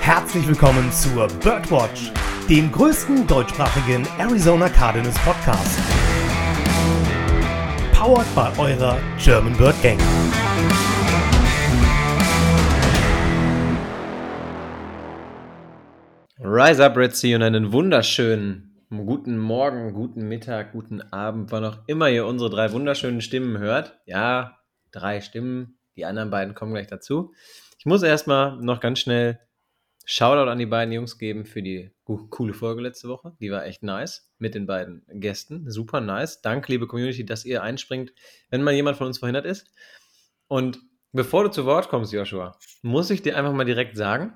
Herzlich willkommen zur Birdwatch, dem größten deutschsprachigen Arizona Cardinals Podcast. Powered by eurer German Bird Gang. Rise up, Red Sea, und einen wunderschönen guten Morgen, guten Mittag, guten Abend, wann auch immer ihr unsere drei wunderschönen Stimmen hört. Ja, drei Stimmen, die anderen beiden kommen gleich dazu. Ich muss erstmal noch ganz schnell Shoutout an die beiden Jungs geben für die coole Folge letzte Woche. Die war echt nice mit den beiden Gästen. Super nice. Danke, liebe Community, dass ihr einspringt, wenn mal jemand von uns verhindert ist. Und bevor du zu Wort kommst, Joshua, muss ich dir einfach mal direkt sagen,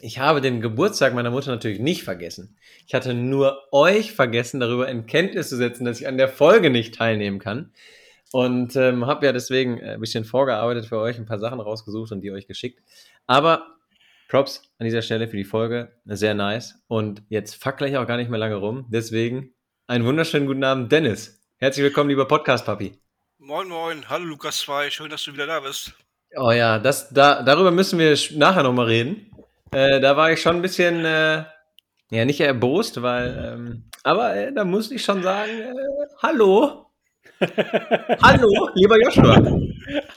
ich habe den Geburtstag meiner Mutter natürlich nicht vergessen. Ich hatte nur euch vergessen, darüber in Kenntnis zu setzen, dass ich an der Folge nicht teilnehmen kann. Und ähm, habe ja deswegen ein bisschen vorgearbeitet für euch, ein paar Sachen rausgesucht und die euch geschickt. Aber Props an dieser Stelle für die Folge. Sehr nice. Und jetzt fuck gleich auch gar nicht mehr lange rum. Deswegen einen wunderschönen guten Abend, Dennis. Herzlich willkommen, lieber Podcast-Papi. Moin, moin. Hallo, Lukas 2. Schön, dass du wieder da bist. Oh ja, das, da, darüber müssen wir nachher nochmal reden. Äh, da war ich schon ein bisschen, äh, ja, nicht erbost, weil, ähm, aber äh, da musste ich schon sagen, äh, hallo. Hallo, lieber Joshua.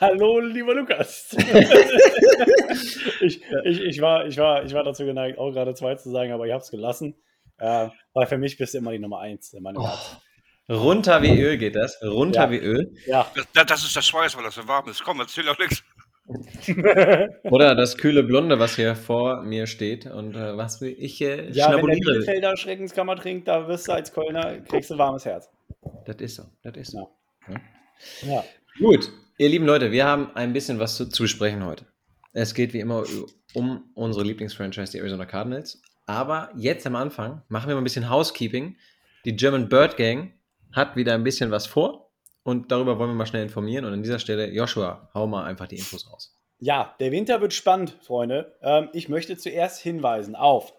Hallo, lieber Lukas. ich, ich, ich, war, ich, war, ich war dazu geneigt, auch gerade zwei zu sagen, aber ich habe es gelassen. Äh, weil für mich bist du immer die Nummer eins in meinem oh. Herzen. Runter wie Öl geht das. Runter ja. wie Öl. Ja. Das, das, ist das Schweiß, weil das so warm ist. Komm, erzähl auch nichts. Oder das kühle Blonde, was hier vor mir steht und äh, was ich äh, Ja, wenn der Bielefelder Schreckenskammer trinkt, da wirst du als Kölner, kriegst du warmes Herz. Das ist so, das ist so. Ja. ja. Gut, ihr lieben Leute, wir haben ein bisschen was zu, zu besprechen heute. Es geht wie immer um unsere Lieblingsfranchise, die Arizona Cardinals. Aber jetzt am Anfang machen wir mal ein bisschen Housekeeping. Die German Bird Gang hat wieder ein bisschen was vor. Und darüber wollen wir mal schnell informieren. Und an dieser Stelle, Joshua, hau mal einfach die Infos raus. Ja, der Winter wird spannend, Freunde. Ähm, ich möchte zuerst hinweisen auf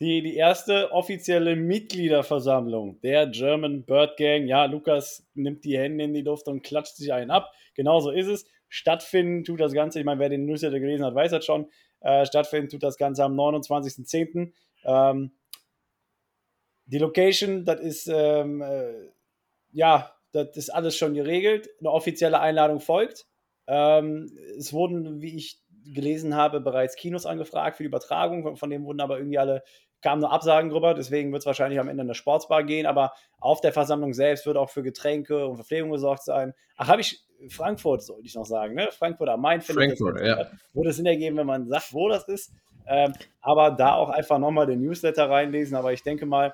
die, die erste offizielle Mitgliederversammlung der German Bird Gang. Ja, Lukas nimmt die Hände in die Luft und klatscht sich einen ab. Genauso ist es. Stattfinden tut das Ganze, ich meine, wer den Newsletter gelesen hat, weiß das schon. Äh, stattfinden tut das Ganze am 29.10. Ähm, die Location, das ist, ähm, äh, ja, das ist alles schon geregelt. Eine offizielle Einladung folgt. Ähm, es wurden, wie ich gelesen habe, bereits Kinos angefragt für die Übertragung. Von, von denen wurden aber irgendwie alle, kamen nur Absagen drüber. Deswegen wird es wahrscheinlich am Ende in der Sportsbar gehen. Aber auf der Versammlung selbst wird auch für Getränke und Verpflegung gesorgt sein. Ach, habe ich, Frankfurt sollte ich noch sagen, ne? Frankfurt am Main. Frankfurt, ja. Würde Sinn ergeben, wenn man sagt, wo das ist. Ähm, aber da auch einfach nochmal den Newsletter reinlesen. Aber ich denke mal,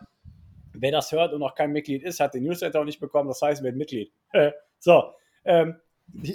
Wer das hört und noch kein Mitglied ist, hat den Newsletter auch nicht bekommen. Das heißt, wird Mitglied. so, ähm,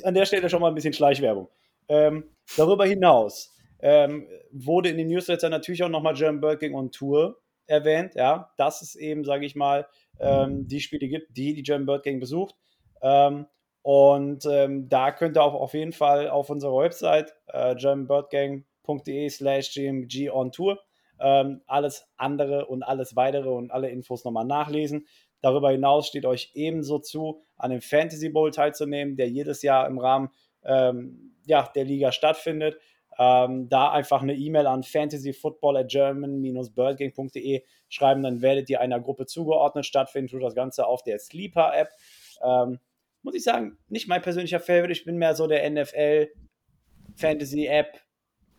an der Stelle schon mal ein bisschen Schleichwerbung. Ähm, darüber hinaus ähm, wurde in dem Newsletter natürlich auch nochmal German Birking on Tour erwähnt. Ja, dass es eben, sage ich mal, ähm, die Spiele gibt, die die German Bird Gang besucht. Ähm, und ähm, da könnt ihr auch auf jeden Fall auf unserer Website äh, germanbirdgang.de slash gmg on tour ähm, alles andere und alles weitere und alle Infos nochmal nachlesen. Darüber hinaus steht euch ebenso zu, an dem Fantasy Bowl teilzunehmen, der jedes Jahr im Rahmen ähm, ja, der Liga stattfindet. Ähm, da einfach eine E-Mail an fantasyfootball at german-birdgang.de schreiben, dann werdet ihr einer Gruppe zugeordnet. Stattfinden tut das Ganze auf der Sleeper-App. Ähm, muss ich sagen, nicht mein persönlicher Favorite. Ich bin mehr so der NFL Fantasy-App,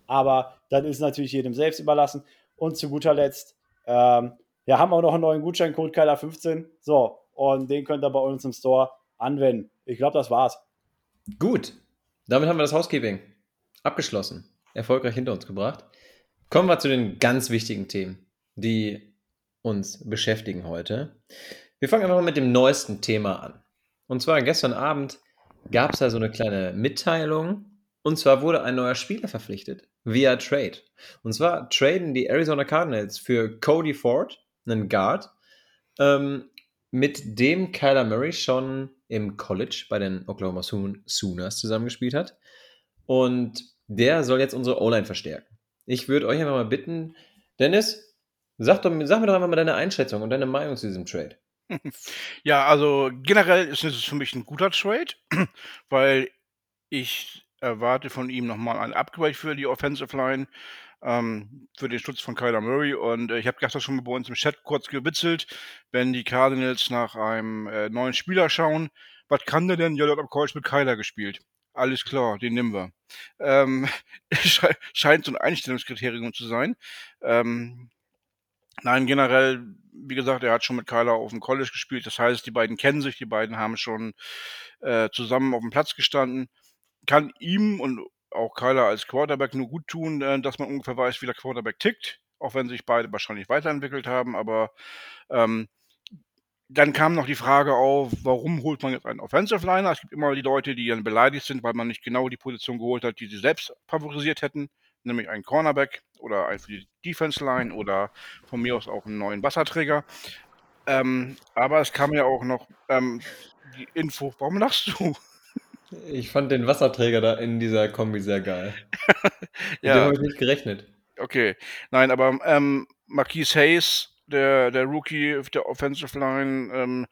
aber das ist natürlich jedem selbst überlassen. Und zu guter Letzt, ähm, ja, haben wir auch noch einen neuen Gutscheincode Keiler15. So, und den könnt ihr bei uns im Store anwenden. Ich glaube, das war's. Gut. Damit haben wir das Housekeeping abgeschlossen. Erfolgreich hinter uns gebracht. Kommen wir zu den ganz wichtigen Themen, die uns beschäftigen heute. Wir fangen einfach mal mit dem neuesten Thema an. Und zwar gestern Abend gab es da so eine kleine Mitteilung. Und zwar wurde ein neuer Spieler verpflichtet via Trade. Und zwar traden die Arizona Cardinals für Cody Ford, einen Guard, ähm, mit dem Kyler Murray schon im College bei den Oklahoma Sooners zusammengespielt hat. Und der soll jetzt unsere O-Line verstärken. Ich würde euch einfach mal bitten, Dennis, sag, doch, sag mir doch einfach mal deine Einschätzung und deine Meinung zu diesem Trade. Ja, also generell ist es für mich ein guter Trade, weil ich erwarte von ihm nochmal ein Upgrade für die Offensive Line. ähm, für den Schutz von Kyler Murray. Und äh, ich habe gestern schon mal bei uns im Chat kurz gewitzelt, wenn die Cardinals nach einem äh, neuen Spieler schauen. Was kann der denn? Ja, der am College mit Kyler gespielt. Alles klar, den nehmen wir. Ähm, scheint so ein Einstellungskriterium zu sein. Ähm, nein, generell, wie gesagt, er hat schon mit Kyler auf dem College gespielt. Das heißt, die beiden kennen sich, die beiden haben schon äh, zusammen auf dem Platz gestanden. Kann ihm und auch Kyler als Quarterback nur gut tun, äh, dass man ungefähr weiß, wie der Quarterback tickt, auch wenn sich beide wahrscheinlich weiterentwickelt haben. Aber ähm, dann kam noch die Frage auf, warum holt man jetzt einen Offensive Liner? Es gibt immer die Leute, die dann beleidigt sind, weil man nicht genau die Position geholt hat, die sie selbst favorisiert hätten, nämlich einen Cornerback oder einen für die Defense Line oder von mir aus auch einen neuen Wasserträger. Ähm, aber es kam ja auch noch ähm, die Info. Warum lachst du? Ich fand den Wasserträger da in dieser Kombi sehr geil. ja. Mit dem habe ich nicht gerechnet. Okay. Nein, aber ähm, Marquise Hayes, der, der Rookie der Offensive Line, ähm,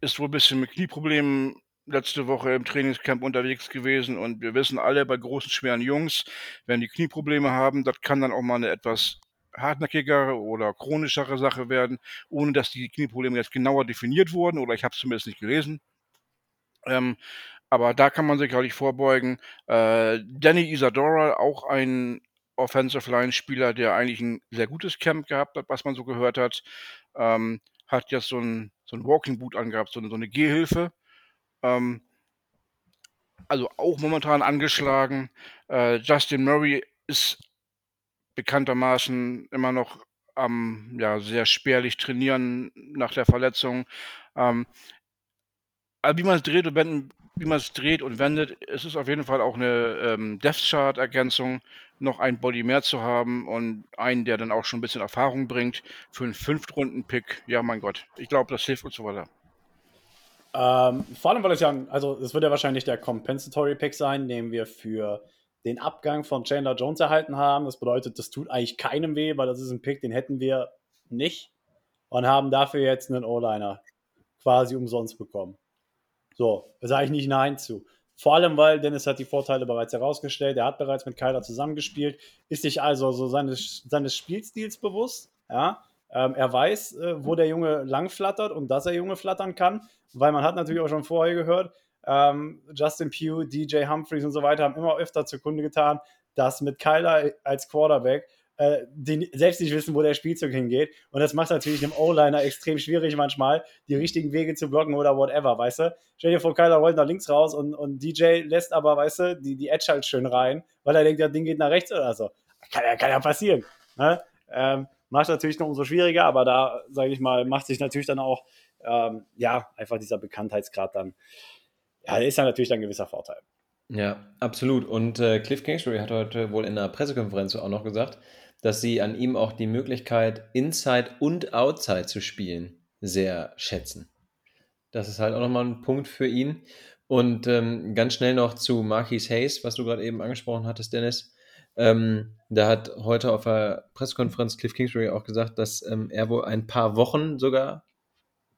ist wohl ein bisschen mit Knieproblemen letzte Woche im Trainingscamp unterwegs gewesen und wir wissen alle bei großen, schweren Jungs, wenn die Knieprobleme haben, das kann dann auch mal eine etwas hartnäckigere oder chronischere Sache werden, ohne dass die Knieprobleme jetzt genauer definiert wurden oder ich habe es zumindest nicht gelesen. Ähm, aber da kann man sich auch nicht vorbeugen. Äh, Danny Isadora, auch ein Offensive Line Spieler, der eigentlich ein sehr gutes Camp gehabt hat, was man so gehört hat, ähm, hat jetzt so ein, so ein Walking Boot angehabt, so eine, so eine Gehhilfe. Ähm, also auch momentan angeschlagen. Äh, Justin Murray ist bekanntermaßen immer noch am ja, sehr spärlich trainieren nach der Verletzung. Ähm, aber wie man es dreht und wie man es dreht und wendet, es ist auf jeden Fall auch eine ähm, Death Chart Ergänzung, noch ein Body mehr zu haben und einen, der dann auch schon ein bisschen Erfahrung bringt für einen Fünftrunden-Pick. Ja, mein Gott, ich glaube, das hilft uns so weiter. Ähm, vor allem, weil es ja, also es wird ja wahrscheinlich der Compensatory Pick sein, den wir für den Abgang von Chandler Jones erhalten haben. Das bedeutet, das tut eigentlich keinem weh, weil das ist ein Pick, den hätten wir nicht und haben dafür jetzt einen O-Liner quasi umsonst bekommen. So, da sage ich nicht Nein zu. Vor allem, weil Dennis hat die Vorteile bereits herausgestellt. Er hat bereits mit Kyler zusammengespielt, ist sich also so seines, seines Spielstils bewusst. Ja? Ähm, er weiß, äh, wo der Junge langflattert und dass er Junge flattern kann, weil man hat natürlich auch schon vorher gehört, ähm, Justin Pugh, DJ Humphreys und so weiter haben immer öfter zur Kunde getan, dass mit Kyler als Quarterback äh, die selbst nicht wissen, wo der Spielzug hingeht. Und das macht natürlich einem O-Liner extrem schwierig manchmal, die richtigen Wege zu blocken oder whatever, weißt du? Stell dir vor, Kyler rollt nach links raus und, und DJ lässt aber, weißt du, die, die Edge halt schön rein, weil er denkt, das Ding geht nach rechts oder so. Kann, kann ja passieren. Ne? Ähm, macht natürlich noch umso schwieriger, aber da, sage ich mal, macht sich natürlich dann auch, ähm, ja, einfach dieser Bekanntheitsgrad dann, ja, ist ja natürlich dann ein gewisser Vorteil. Ja, absolut. Und äh, Cliff Kingsbury hat heute wohl in einer Pressekonferenz auch noch gesagt, dass sie an ihm auch die Möglichkeit, Inside und Outside zu spielen, sehr schätzen. Das ist halt auch nochmal ein Punkt für ihn. Und ähm, ganz schnell noch zu Marquis Hayes, was du gerade eben angesprochen hattest, Dennis. Ähm, da hat heute auf der Pressekonferenz Cliff Kingsbury auch gesagt, dass ähm, er wohl ein paar Wochen sogar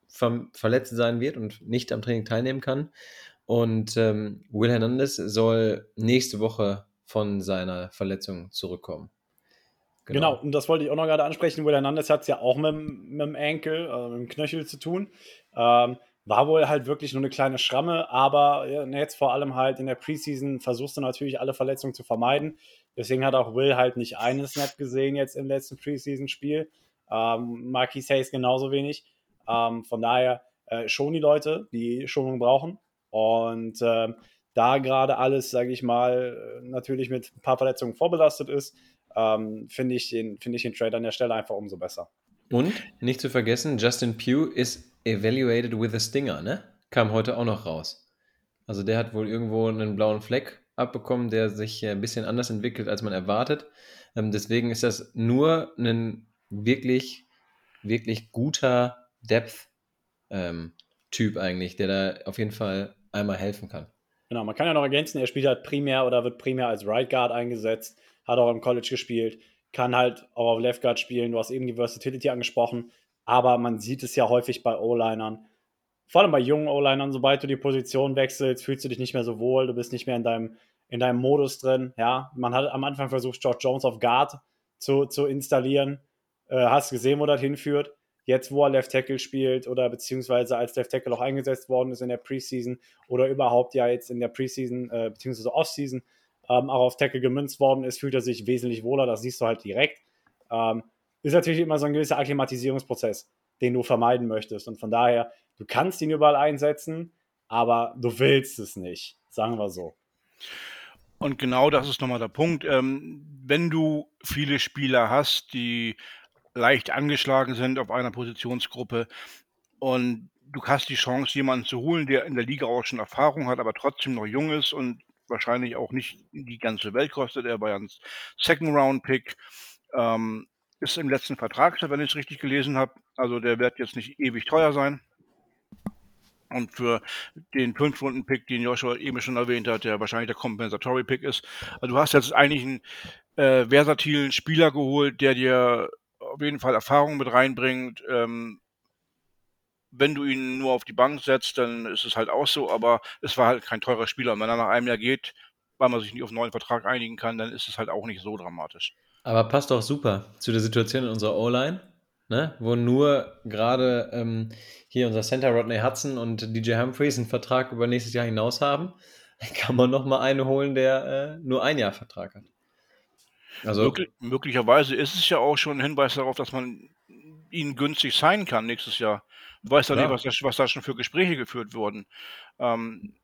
ver verletzt sein wird und nicht am Training teilnehmen kann. Und ähm, Will Hernandez soll nächste Woche von seiner Verletzung zurückkommen. Genau. genau. und das wollte ich auch noch gerade ansprechen. Will Hernandez hat es ja auch mit, mit dem Enkel, äh, mit dem Knöchel zu tun. Ähm, war wohl halt wirklich nur eine kleine Schramme, aber jetzt vor allem halt in der Preseason versuchst du natürlich alle Verletzungen zu vermeiden. Deswegen hat auch Will halt nicht einen Snap gesehen jetzt im letzten Preseason-Spiel. Ähm, Marquis Hayes genauso wenig. Ähm, von daher äh, schon die Leute, die Schonung brauchen. Und äh, da gerade alles, sage ich mal, natürlich mit ein paar Verletzungen vorbelastet ist, ähm, finde ich, den, find ich den Trade an der Stelle einfach umso besser. Und nicht zu vergessen, Justin Pugh ist evaluated with a Stinger, ne? Kam heute auch noch raus. Also der hat wohl irgendwo einen blauen Fleck abbekommen, der sich ein bisschen anders entwickelt, als man erwartet. Ähm, deswegen ist das nur ein wirklich, wirklich guter Depth-Typ ähm, eigentlich, der da auf jeden Fall einmal helfen kann. Genau, man kann ja noch ergänzen, er spielt halt primär oder wird primär als Right Guard eingesetzt hat auch im College gespielt, kann halt auch auf Left Guard spielen. Du hast eben die Versatility angesprochen, aber man sieht es ja häufig bei O-Linern. Vor allem bei jungen O-Linern, sobald du die Position wechselst, fühlst du dich nicht mehr so wohl, du bist nicht mehr in deinem, in deinem Modus drin. Ja, man hat am Anfang versucht, George Jones auf Guard zu, zu installieren. Äh, hast gesehen, wo das hinführt. Jetzt, wo er Left Tackle spielt oder beziehungsweise als Left Tackle auch eingesetzt worden ist in der Preseason oder überhaupt ja jetzt in der Preseason äh, beziehungsweise Offseason ähm, auch auf Tackle gemünzt worden ist, fühlt er sich wesentlich wohler. Das siehst du halt direkt. Ähm, ist natürlich immer so ein gewisser Akklimatisierungsprozess, den du vermeiden möchtest. Und von daher, du kannst ihn überall einsetzen, aber du willst es nicht, sagen wir so. Und genau das ist nochmal der Punkt. Ähm, wenn du viele Spieler hast, die leicht angeschlagen sind auf einer Positionsgruppe und du hast die Chance, jemanden zu holen, der in der Liga auch schon Erfahrung hat, aber trotzdem noch jung ist und wahrscheinlich auch nicht die ganze Welt kostet. Er war ja ein Second-Round-Pick. Ähm, ist im letzten Vertrag, wenn ich es richtig gelesen habe. Also der wird jetzt nicht ewig teuer sein. Und für den 5-Runden-Pick, den Joshua eben schon erwähnt hat, der wahrscheinlich der Compensatory-Pick ist. Also du hast jetzt eigentlich einen äh, versatilen Spieler geholt, der dir auf jeden Fall Erfahrung mit reinbringt. Ähm, wenn du ihn nur auf die Bank setzt, dann ist es halt auch so, aber es war halt kein teurer Spieler. Und wenn er nach einem Jahr geht, weil man sich nicht auf einen neuen Vertrag einigen kann, dann ist es halt auch nicht so dramatisch. Aber passt auch super zu der Situation in unserer O-Line, ne? wo nur gerade ähm, hier unser Center Rodney Hudson und DJ Humphreys einen Vertrag über nächstes Jahr hinaus haben. Dann kann man noch mal einen holen, der äh, nur ein Jahr Vertrag hat. Also Möglich, möglicherweise ist es ja auch schon ein Hinweis darauf, dass man ihn günstig sein kann nächstes Jahr. Du weißt ja nicht, was da, was da schon für Gespräche geführt wurden. Ähm,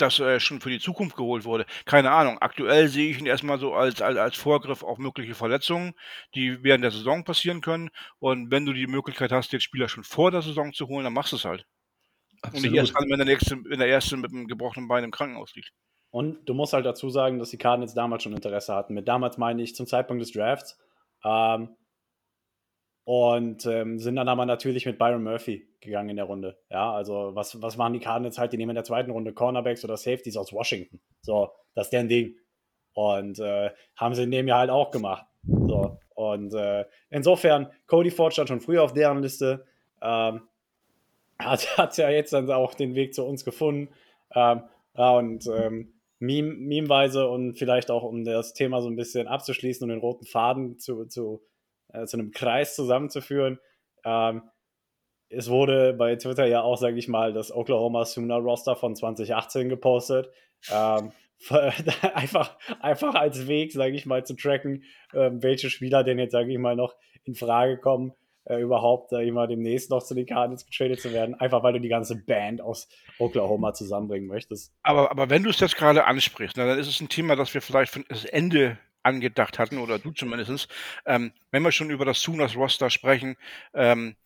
dass er schon für die Zukunft geholt wurde. Keine Ahnung. Aktuell sehe ich ihn erstmal so als, als, als Vorgriff auf mögliche Verletzungen, die während der Saison passieren können. Und wenn du die Möglichkeit hast, den Spieler schon vor der Saison zu holen, dann machst du es halt. Absolut. Und nicht erst wenn der, nächste, wenn der Erste mit einem gebrochenen Bein im Krankenhaus liegt. Und du musst halt dazu sagen, dass die Cardinals damals schon Interesse hatten. Mit damals meine ich zum Zeitpunkt des Drafts. Ähm, und ähm, sind dann aber natürlich mit Byron Murphy gegangen in der Runde. Ja, also was, was machen die Cardinals halt? Die nehmen in der zweiten Runde Cornerbacks oder Safeties aus Washington. So, das ist deren Ding. Und äh, haben sie in dem Jahr halt auch gemacht. So, und äh, insofern, Cody Ford stand schon früher auf deren Liste. Ähm, hat, hat ja jetzt dann auch den Weg zu uns gefunden. Ähm, ja, und ähm, Meme, Meme-weise und vielleicht auch, um das Thema so ein bisschen abzuschließen und den roten Faden zu, zu äh, zu einem Kreis zusammenzuführen. Ähm, es wurde bei Twitter ja auch, sage ich mal, das Oklahoma Sooner Roster von 2018 gepostet. Ähm, einfach, einfach als Weg, sage ich mal, zu tracken, äh, welche Spieler denn jetzt, sage ich mal, noch in Frage kommen, äh, überhaupt äh, immer demnächst noch zu den Cardinals getradet zu werden, einfach weil du die ganze Band aus Oklahoma zusammenbringen möchtest. Aber, aber wenn du es jetzt gerade ansprichst, dann ist es ein Thema, das wir vielleicht für das Ende angedacht hatten, oder du zumindest, ähm, wenn wir schon über das Sooners Roster sprechen, ähm,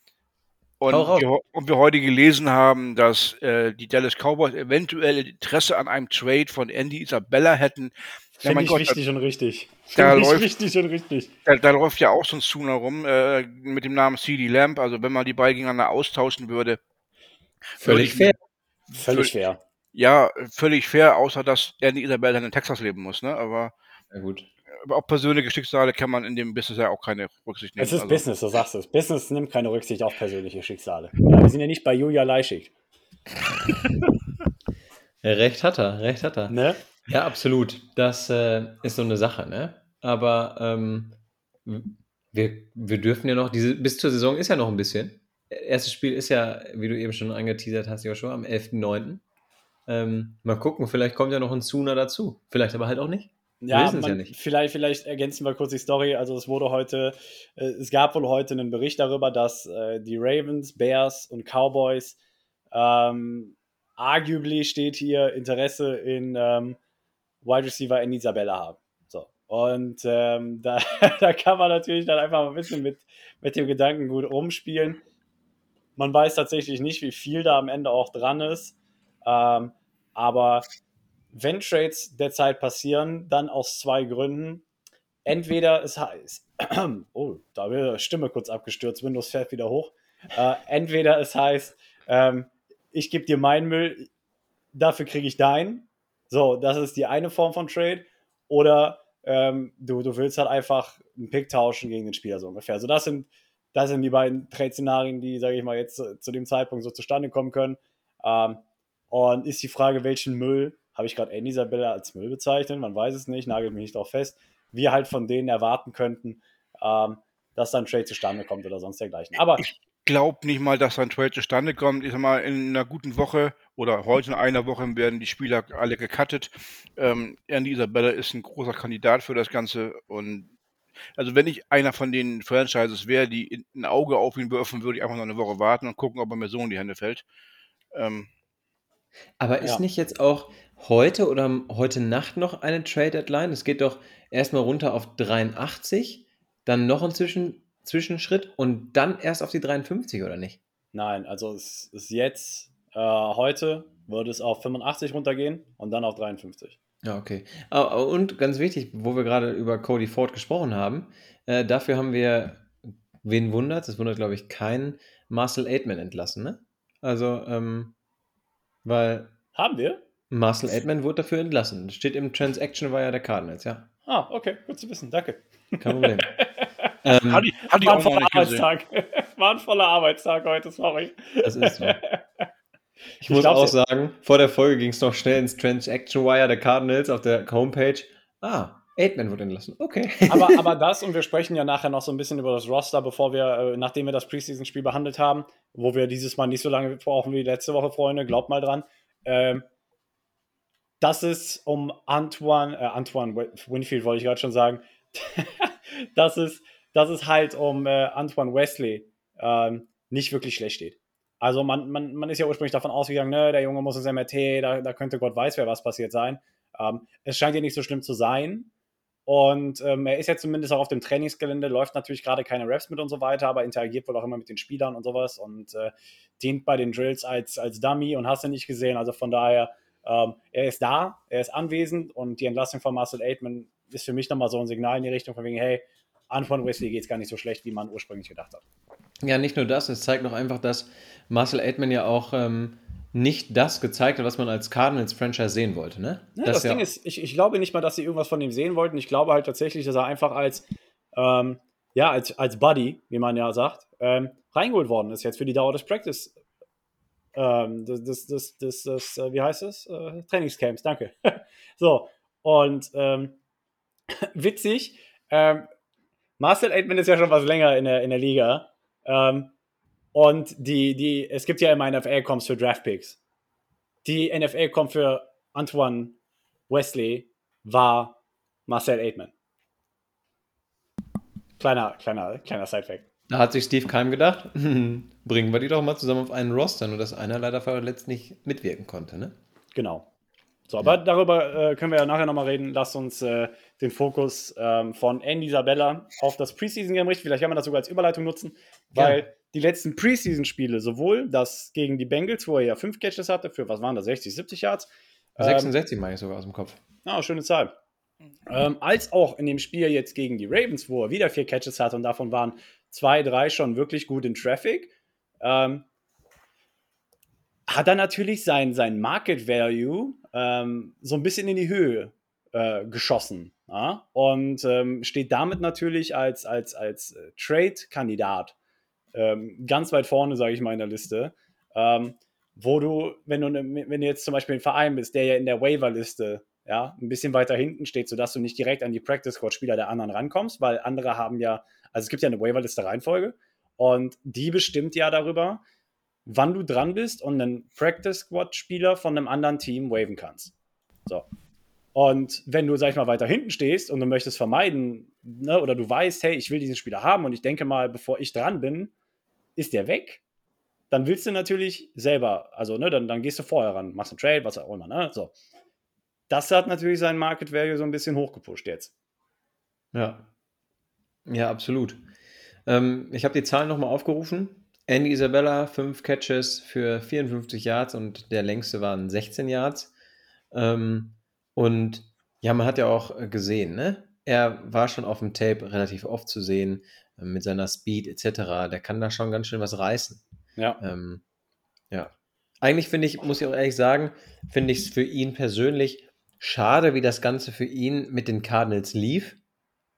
und wir, und wir, heute gelesen haben, dass äh, die Dallas Cowboys eventuell Interesse an einem Trade von Andy Isabella hätten. Finde ja, ich Gott, wichtig da, und richtig. Da läuft, wichtig und richtig. Da, da, läuft ja auch so ein Sooner rum äh, mit dem Namen CD Lamp. Also wenn man die beiden gegeneinander austauschen würde. Völlig fair. Völlig fair. Ja, völlig fair, außer dass Andy Isabella in Texas leben muss. Ne? Aber ja, gut auf persönliche Schicksale kann man in dem Business ja auch keine Rücksicht nehmen. Es ist also. Business, so sagst du es. Business nimmt keine Rücksicht auf persönliche Schicksale. Ja, wir sind ja nicht bei Julia Leischig. recht hat er, recht hat er. Ne? Ja, absolut. Das äh, ist so eine Sache, ne? Aber ähm, wir, wir dürfen ja noch, diese, bis zur Saison ist ja noch ein bisschen. Erstes Spiel ist ja, wie du eben schon angeteasert hast, Joshua, am 11.09. Ähm, mal gucken, vielleicht kommt ja noch ein Sooner dazu. Vielleicht aber halt auch nicht. Ja, man, ja vielleicht, vielleicht ergänzen wir kurz die Story. Also es wurde heute, äh, es gab wohl heute einen Bericht darüber, dass äh, die Ravens, Bears und Cowboys ähm, arguably steht hier Interesse in ähm, Wide Receiver in Isabella haben. So. Und ähm, da, da kann man natürlich dann einfach mal ein bisschen mit, mit dem Gedanken gut rumspielen. Man weiß tatsächlich nicht, wie viel da am Ende auch dran ist. Ähm, aber wenn Trades derzeit passieren, dann aus zwei Gründen. Entweder es heißt, oh, da wäre Stimme kurz abgestürzt, Windows fährt wieder hoch. Äh, entweder es heißt, ähm, ich gebe dir meinen Müll, dafür kriege ich deinen. So, das ist die eine Form von Trade. Oder ähm, du, du willst halt einfach einen Pick tauschen gegen den Spieler, so ungefähr. Also das sind, das sind die beiden Trade-Szenarien, die, sage ich mal, jetzt zu, zu, dem Zeitpunkt so zustande kommen können. Ähm, und ist die Frage, welchen Müll habe ich gerade Andy Isabella als Müll bezeichnet, man weiß es nicht, nagelt mich nicht darauf fest. Wir halt von denen erwarten könnten, ähm, dass dann Trade zustande kommt oder sonst dergleichen. Aber ich glaube nicht mal, dass ein Trade zustande kommt. Ich sag mal, in einer guten Woche oder heute in einer Woche werden die Spieler alle gecuttet. Ähm, Andy Isabella ist ein großer Kandidat für das Ganze und also wenn ich einer von den Franchises wäre, die ein Auge auf ihn werfen, würde ich einfach noch eine Woche warten und gucken, ob er mir so in die Hände fällt. Ähm, Aber ist Ja. nicht jetzt auch heute oder heute Nacht noch eine Trade Deadline? Es geht doch erstmal runter auf 83, dann noch ein Zwischen Zwischenschritt und dann erst auf die 53, oder nicht? nein, also es ist jetzt, äh, heute würde es auf 85 runtergehen und dann auf 53. Ja, okay. Und ganz wichtig, wo wir gerade über Cody Ford gesprochen haben, äh, dafür haben wir, wen wundert, das wundert glaube ich keinen, Marcel Aitman entlassen, ne? Also, ähm, weil Haben wir? Marcel Aitman wurde dafür entlassen. Das steht im Transaction Wire der Cardinals, ja. Ah, okay, gut zu wissen, danke. Kein Problem. ähm, hatte ich, hatte ich War ein auch voller. Arbeitstag. War ein voller Arbeitstag heute, sorry. das ist so. Ich Ich muss auch sagen, vor der Folge ging es noch schnell ins Transaction Wire der Cardinals auf der Homepage. Ah, Aitman wurde entlassen. Okay. aber, aber das, und wir sprechen ja nachher noch so ein bisschen über das Roster, bevor wir, äh, nachdem wir das Preseason-Spiel behandelt haben, wo wir dieses Mal nicht so lange brauchen wie letzte Woche, Freunde, glaubt mal dran. Ähm, dass es um Antoine, äh, Antoine Winfield wollte ich gerade schon sagen, dass, es, dass es halt um äh, Antoine Wesley ähm, nicht wirklich schlecht steht. Also man, man, man ist ja ursprünglich davon ausgegangen, ne, der Junge muss ins MRT, da, da könnte Gott weiß wer was passiert sein. Ähm, es scheint ja nicht so schlimm zu sein. Und ähm, er ist ja zumindest auch auf dem Trainingsgelände, läuft natürlich gerade keine Raps mit und so weiter, aber interagiert wohl auch immer mit den Spielern und sowas und äh, dient bei den Drills als, als Dummy und hast du nicht gesehen. Also von daher, ähm, er ist da, er ist anwesend und die Entlassung von Marcel Aitman ist für mich nochmal so ein Signal in die Richtung von wegen, hey, Antoine Wesley geht es gar nicht so schlecht, wie man ursprünglich gedacht hat. Ja, nicht nur das, es zeigt noch einfach, dass Marcel Aitman ja auch ähm, nicht das gezeigt hat, was man als Cardinals-Franchise sehen wollte, ne? Ja, das ja, Ding ist, ich, ich glaube nicht mal, dass sie irgendwas von ihm sehen wollten. Ich glaube halt tatsächlich, dass er einfach als, ähm, ja, als, als Buddy, wie man ja sagt, ähm, reingeholt worden ist jetzt für die Dauer des Practice. Ähm, das, das, das, das, das, äh, wie heißt es? Äh, Trainingscamps, danke. so, und ähm, witzig, ähm, Marcel Aitman ist ja schon was länger in der, in der Liga. Ähm, und die, die, es gibt ja immer NFL-Comps für Draftpicks. Die NFL-Comp für Antoine Wesley war Marcel Aitman. Kleiner, kleiner, kleiner Sidefact. Da hat sich Steve Keim gedacht, bringen wir die doch mal zusammen auf einen Roster, nur dass einer leider verletzt nicht mitwirken konnte, ne? Genau. So, aber darüber äh, können wir ja nachher nochmal reden. Lasst uns äh, den Fokus ähm, von Andy Isabella auf das Preseason-Game richten. Vielleicht kann man das sogar als Überleitung nutzen, weil Ja. die letzten Preseason-Spiele, sowohl das gegen die Bengals, wo er ja fünf Catches hatte, für was waren das, 60, 70 Yards, ähm, 66 mache ich sogar aus dem Kopf. Ah, schöne Zahl. Ähm, als auch in dem Spiel jetzt gegen die Ravens, wo er wieder vier Catches hatte und davon waren zwei, drei schon wirklich gut in Traffic, ähm, hat er natürlich sein, sein Market Value ähm, so ein bisschen in die Höhe äh, geschossen. Ja? Und ähm, steht damit natürlich als, als, als äh, Trade-Kandidat ähm, ganz weit vorne, sage ich mal, in der Liste. Ähm, wo du, wenn du, ne- wenn du jetzt zum Beispiel ein Verein bist, der ja in der Waiver-Liste ja, ein bisschen weiter hinten steht, sodass du nicht direkt an die Practice Squad Spieler der anderen rankommst, weil andere haben ja, also es gibt ja eine Waiver-Liste Reihenfolge und die bestimmt ja darüber, wann du dran bist und einen Practice Squad Spieler von einem anderen Team waven kannst. So. Und wenn du, sag ich mal, weiter hinten stehst und du möchtest vermeiden, ne, oder du weißt, hey, ich will diesen Spieler haben und ich denke mal, bevor ich dran bin, ist der weg, dann willst du natürlich selber, also ne, dann, dann gehst du vorher ran, machst einen Trade, was auch immer, ne? So. Das hat natürlich seinen Market Value so ein bisschen hochgepusht jetzt. Ja. Ja, absolut. Ähm, ich habe die Zahlen nochmal aufgerufen. Andy Isabella, 5 Catches für 54 Yards und der längste waren 16 Yards. Ähm, und ja, man hat ja auch äh, gesehen, ne? Er war schon auf dem Tape relativ oft zu sehen, äh, mit seiner Speed etc. Der kann da schon ganz schön was reißen. Ja. Ähm, ja. Eigentlich finde ich, muss ich auch ehrlich sagen, finde ich es für ihn persönlich schade, wie das Ganze für ihn mit den Cardinals lief.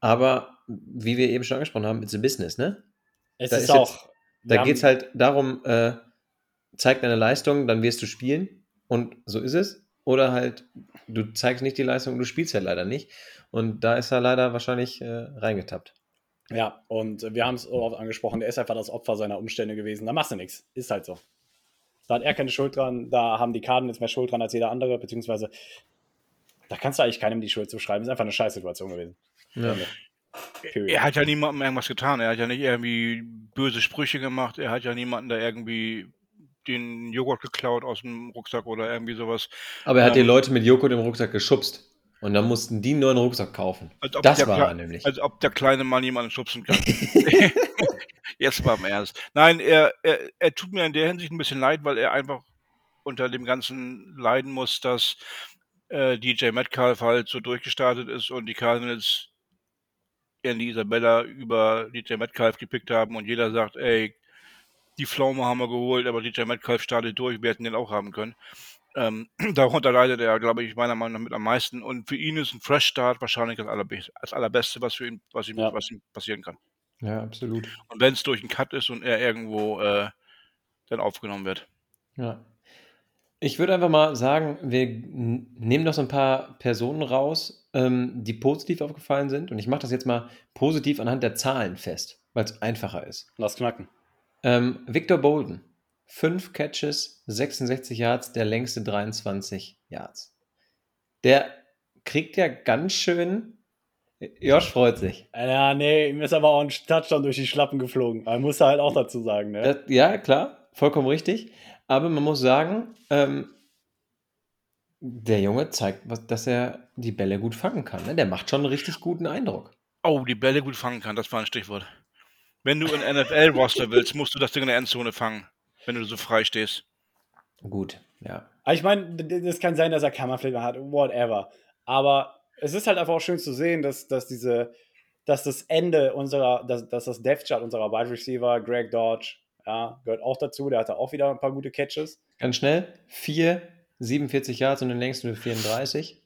Aber wie wir eben schon angesprochen haben, it's a business, ne? Es Da ist ist auch. Da haben- geht es halt darum, äh, zeig deine Leistung, dann wirst du spielen. Und so ist es. oder halt du zeigst nicht die Leistung, du spielst ja leider nicht. Und da ist er leider wahrscheinlich äh, reingetappt. Ja, und wir haben es oft angesprochen, der ist einfach das Opfer seiner Umstände gewesen. Da machst du nichts. Ist halt so. Da hat er keine Schuld dran, da haben die Karten jetzt mehr Schuld dran als jeder andere, beziehungsweise da kannst du eigentlich keinem die Schuld zuschreiben. Ist einfach eine Scheißsituation gewesen. Ja. Er hat ja niemandem irgendwas getan. Er hat ja nicht irgendwie böse Sprüche gemacht. Er hat ja niemanden da irgendwie den Joghurt geklaut aus dem Rucksack oder irgendwie sowas. Aber er hat Ähm, die Leute mit Joghurt im Rucksack geschubst. Und dann mussten die einen neuen Rucksack kaufen. Als ob Das der war er nämlich. Als ob der kleine Mann jemanden schubsen kann. Jetzt mal im Ernst. Nein, er, er, er tut mir in der Hinsicht ein bisschen leid, weil er einfach unter dem Ganzen leiden muss, dass äh, DJ Metcalf halt so durchgestartet ist und die Cardinals Andy Isabella über DJ Metcalf gepickt haben und jeder sagt, ey, die Pflaume haben wir geholt, aber DJ Metcalf startet durch, wir hätten den auch haben können. Ähm, darunter leidet er, glaube ich, meiner Meinung nach mit am meisten. Und für ihn ist ein Fresh Start wahrscheinlich das, allerbe das allerbeste, was für ihn, was ihm, Ja. was ihm passieren kann. Ja, absolut. Und wenn es durch einen Cut ist und er irgendwo äh, dann aufgenommen wird. Ja. Ich würde einfach mal sagen, wir nehmen noch so ein paar Personen raus, ähm, die positiv aufgefallen sind. Und ich mache das jetzt mal positiv anhand der Zahlen fest, weil es einfacher ist. Lass knacken. Ähm, Victor Bolden, 5 Catches, 66 Yards, der längste 23 Yards. Der kriegt ja ganz schön. Josh freut sich. Ja, nee, ihm ist aber auch ein Touchdown durch die Schlappen geflogen. Man muss halt auch dazu sagen, ne? Das, ja, klar, vollkommen richtig. Aber man muss sagen, ähm, der Junge zeigt, was, dass er die Bälle gut fangen kann. Ne? Der macht schon einen richtig guten Eindruck. Oh, die Bälle gut fangen kann, das war ein Stichwort. Wenn du ein NFL-Roster willst, musst du das Ding in der Endzone fangen, wenn du so frei stehst. Gut, ja. Aber ich meine, das kann sein, dass er Kammerflipper hat, whatever. Aber es ist halt einfach auch schön zu sehen, dass, dass diese, dass das Ende unserer, dass, dass das Death Chart unserer Wide Receiver, Greg Dodge, ja, gehört auch dazu. Der hatte auch wieder ein paar gute Catches. Ganz schnell. 4, 47 Yards und den längsten mit 34.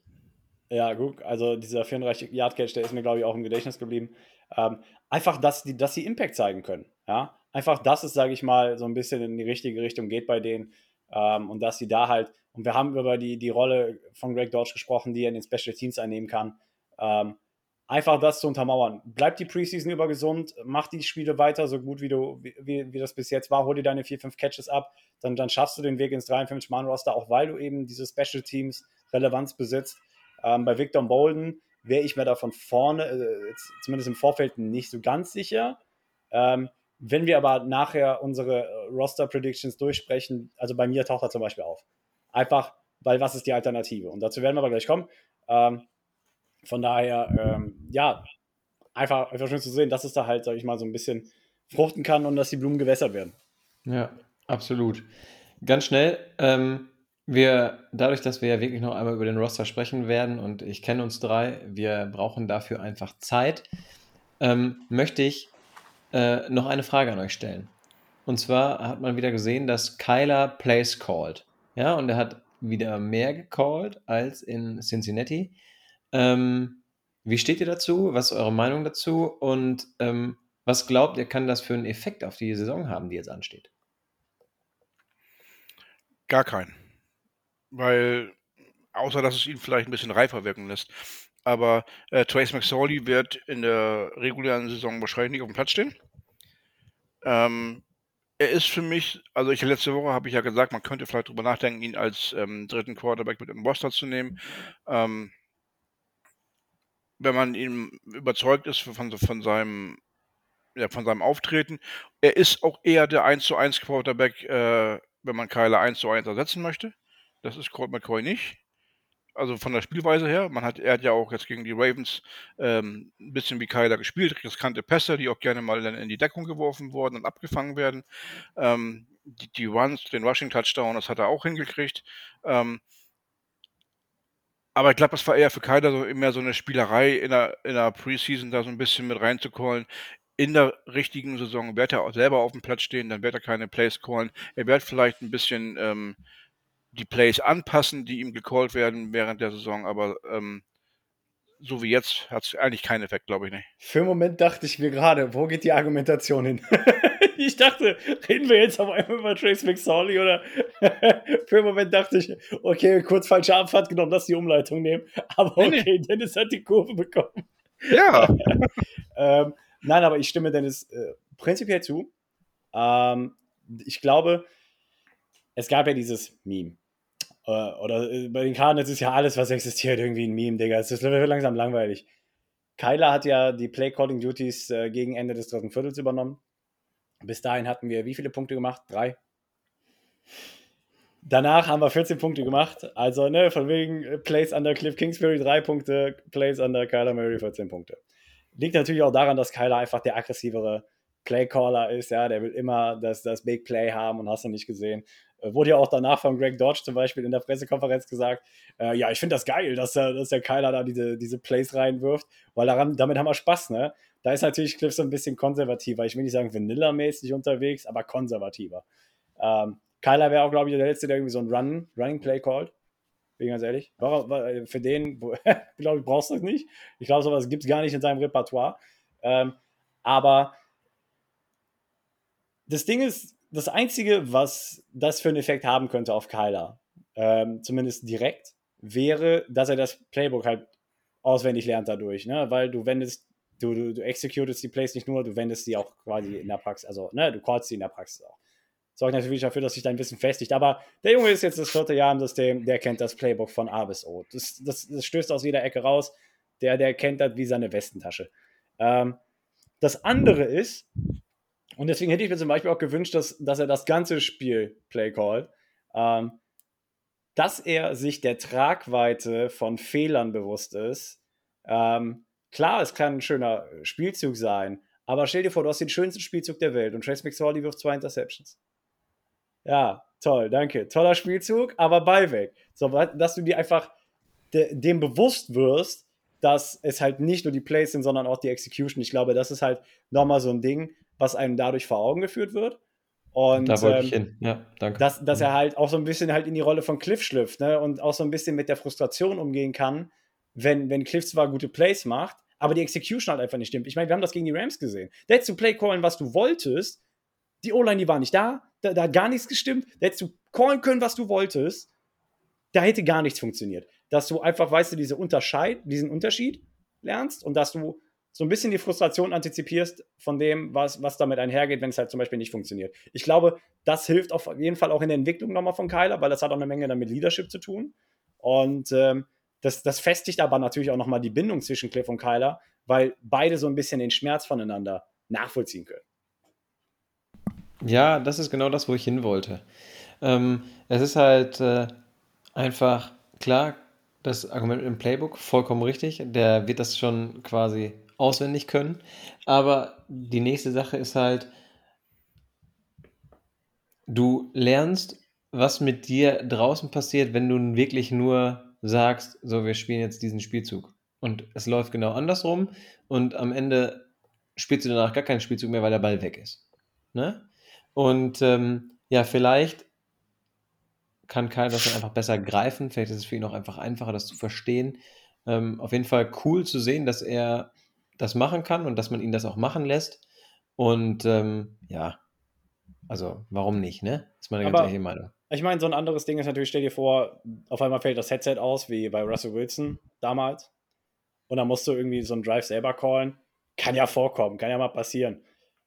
Ja, gut, also dieser 34-Yard-Catch, der ist mir, glaube ich, auch im Gedächtnis geblieben. Ähm, einfach, dass die, dass sie Impact zeigen können. Ja? Einfach, dass es, sage ich mal, so ein bisschen in die richtige Richtung geht bei denen. Ähm, und dass sie da halt, und wir haben über die, die Rolle von Greg Dodge gesprochen, die er in den Special Teams einnehmen kann. Ähm, einfach das zu untermauern. Bleibt die Preseason über gesund, mach die Spiele weiter so gut, wie, du, wie, wie, das bis jetzt war, hol dir deine 4, 5 Catches ab, dann, dann schaffst du den Weg ins 53-Mann-Roster, auch weil du eben diese Special Teams Relevanz besitzt. Ähm, bei Victor Bolden wäre ich mir da von vorne, äh, zumindest im Vorfeld, nicht so ganz sicher. Ähm, wenn wir aber nachher unsere äh, Roster-Predictions durchsprechen, also bei mir taucht er zum Beispiel auf. Einfach, weil was ist die Alternative? Und dazu werden wir aber gleich kommen. Ähm, von daher, ähm, ja, einfach, einfach schön zu sehen, dass es da halt, sag ich mal, so ein bisschen fruchten kann und dass die Blumen gewässert werden. Ja, absolut. Ganz schnell, ähm, wir, dadurch, dass wir ja wirklich noch einmal über den Roster sprechen werden und ich kenne uns drei, wir brauchen dafür einfach Zeit, ähm, möchte ich äh, noch eine Frage an euch stellen. Und zwar hat man wieder gesehen, dass Kyler Plays called. Ja, und er hat wieder mehr gecallt als in Cincinnati. Ähm, wie steht ihr dazu? Was ist eure Meinung dazu? Und ähm, was glaubt ihr, kann das für einen Effekt auf die Saison haben, die jetzt ansteht? Gar keinen. Weil, außer dass es ihn vielleicht ein bisschen reifer wirken lässt. Aber äh, Trace McSorley wird in der regulären Saison wahrscheinlich nicht auf dem Platz stehen. Ähm, er ist für mich, also ich letzte Woche habe ich ja gesagt, man könnte vielleicht drüber nachdenken, ihn als ähm, dritten Quarterback mit im Roster zu nehmen. Ähm, wenn man ihm überzeugt ist von, von seinem ja, von seinem Auftreten. Er ist auch eher der 1 zu 1 Quarterback, äh, wenn man Kyler 1 zu 1 ersetzen möchte. Das ist Colt McCoy nicht. Also von der Spielweise her. Man hat, er hat ja auch jetzt gegen die Ravens ähm, ein bisschen wie Kyler gespielt. Riskante Pässe, die auch gerne mal dann in die Deckung geworfen wurden und abgefangen werden. Ähm, die, die Runs, den Rushing Touchdown, das hat er auch hingekriegt. Ähm, aber ich glaube, das war eher für Kyler so mehr so eine Spielerei in der, in der Preseason, da so ein bisschen mit reinzucallen in der richtigen Saison wird er auch selber auf dem Platz stehen, dann wird er keine Plays callen. Er wird vielleicht ein bisschen ähm, die Plays anpassen, die ihm gecallt werden während der Saison, aber ähm, so wie jetzt hat es eigentlich keinen Effekt, glaube ich nicht. Für einen Moment dachte ich mir gerade, wo geht die Argumentation hin? ich dachte, reden wir jetzt auf einmal über Trace McSorley oder für einen Moment dachte ich, okay, kurz falsche Abfahrt genommen, lass die Umleitung nehmen. Aber Nee, okay, Dennis hat die Kurve bekommen. Ja. ähm, nein, aber ich stimme Dennis äh, prinzipiell zu. Ähm, ich glaube, es gab ja dieses Meme. Äh, oder äh, bei den Cardinals ist ja alles, was existiert, irgendwie ein Meme, Digga. Es ist langsam langweilig. Kyler hat ja die Play-Calling-Duties äh, gegen Ende des dritten Viertels übernommen. Bis dahin hatten wir wie viele Punkte gemacht? Drei. Danach haben wir 14 Punkte gemacht. Also, ne, von wegen äh, Plays under Cliff Kingsbury drei Punkte, Plays under Kyler Murray 14 Punkte. Liegt natürlich auch daran, dass Kyler einfach der aggressivere Playcaller ist, ja, der will immer das, das Big Play haben und hast du nicht gesehen. Äh, wurde ja auch danach von Greg Dodge zum Beispiel in der Pressekonferenz gesagt, äh, ja, ich finde das geil, dass dass der Kyler da diese, diese Plays reinwirft, weil daran, damit haben wir Spaß, ne? Da ist natürlich Cliff so ein bisschen konservativer. Ich will nicht sagen Vanilla-mäßig unterwegs, aber konservativer. Ähm, Kyler wäre auch, glaube ich, der Letzte, der irgendwie so ein Run, Running Play callt. Bin ich ganz ehrlich. Warum, für den, glaube ich, brauchst du das nicht. Ich glaube, sowas gibt es gar nicht in seinem Repertoire. Ähm, aber das Ding ist, das Einzige, was das für einen Effekt haben könnte auf Kyler, ähm, zumindest direkt, wäre, dass er das Playbook halt auswendig lernt dadurch, ne? Weil du wendest, du, du, du executest die Plays nicht nur, du wendest die auch quasi in der Praxis, also ne, du callst sie in der Praxis auch. Sorgt natürlich dafür, dass sich dein Wissen festigt. Aber der Junge ist jetzt das vierte Jahr im System, der kennt das Playbook von A bis O. Das, das, das stößt aus jeder Ecke raus. Der, der kennt das wie seine Westentasche. Ähm, das andere ist, und deswegen hätte ich mir zum Beispiel auch gewünscht, dass, dass er das ganze Spiel Play callt, ähm, dass er sich der Tragweite von Fehlern bewusst ist. Ähm, klar, es kann ein schöner Spielzug sein, aber stell dir vor, du hast den schönsten Spielzug der Welt und Trace McSorley wirft zwei Interceptions. Ja, toll, danke. Toller Spielzug, aber Ball weg. So, dass du dir einfach de dem bewusst wirst, dass es halt nicht nur die Plays sind, sondern auch die Execution. Ich glaube, das ist halt nochmal so ein Ding, was einem dadurch vor Augen geführt wird. Und da wollte ähm, ich hin. Ja, danke. dass, dass er halt auch so ein bisschen halt in die Rolle von Cliff schlüpft ne? und auch so ein bisschen mit der Frustration umgehen kann, wenn, wenn Cliff zwar gute Plays macht, aber die Execution halt einfach nicht stimmt. Ich meine, wir haben das gegen die Rams gesehen. Da hättest du Play callen, was du wolltest. Die O-Line, die war nicht da. Da, da hat gar nichts gestimmt. Da hättest du callen können, was du wolltest. Da hätte gar nichts funktioniert. Dass du einfach, weißt du, diese Unterscheid, diesen Unterschied lernst und dass du so ein bisschen die Frustration antizipierst von dem, was, was damit einhergeht, wenn es halt zum Beispiel nicht funktioniert. Ich glaube, das hilft auf jeden Fall auch in der Entwicklung nochmal von Kyler, weil das hat auch eine Menge dann mit Leadership zu tun. Und ähm, das, das festigt aber natürlich auch nochmal die Bindung zwischen Cliff und Kyler, weil beide so ein bisschen den Schmerz voneinander nachvollziehen können. Ja, das ist genau das, wo ich hin wollte. Ähm, es ist halt äh, einfach klar, das Argument im Playbook vollkommen richtig. Der wird das schon quasi auswendig können. Aber die nächste Sache ist halt, du lernst, was mit dir draußen passiert, wenn du wirklich nur sagst, so, wir spielen jetzt diesen Spielzug. Und es läuft genau andersrum und am Ende spielst du danach gar keinen Spielzug mehr, weil der Ball weg ist. Ne? Und ähm, ja, vielleicht kann Kyle das dann einfach besser greifen. Vielleicht ist es für ihn auch einfach einfacher, das zu verstehen. Ähm, auf jeden Fall cool zu sehen, dass er das machen kann und dass man ihn das auch machen lässt. Und ähm, ja, also warum nicht, ne? ist meine ganz Aber- ehrliche Meinung. Ich meine, so ein anderes Ding ist natürlich, stell dir vor, auf einmal fällt das Headset aus, wie bei Russell Wilson damals. Und dann musst du irgendwie so einen Drive selber callen. Kann ja vorkommen, kann ja mal passieren.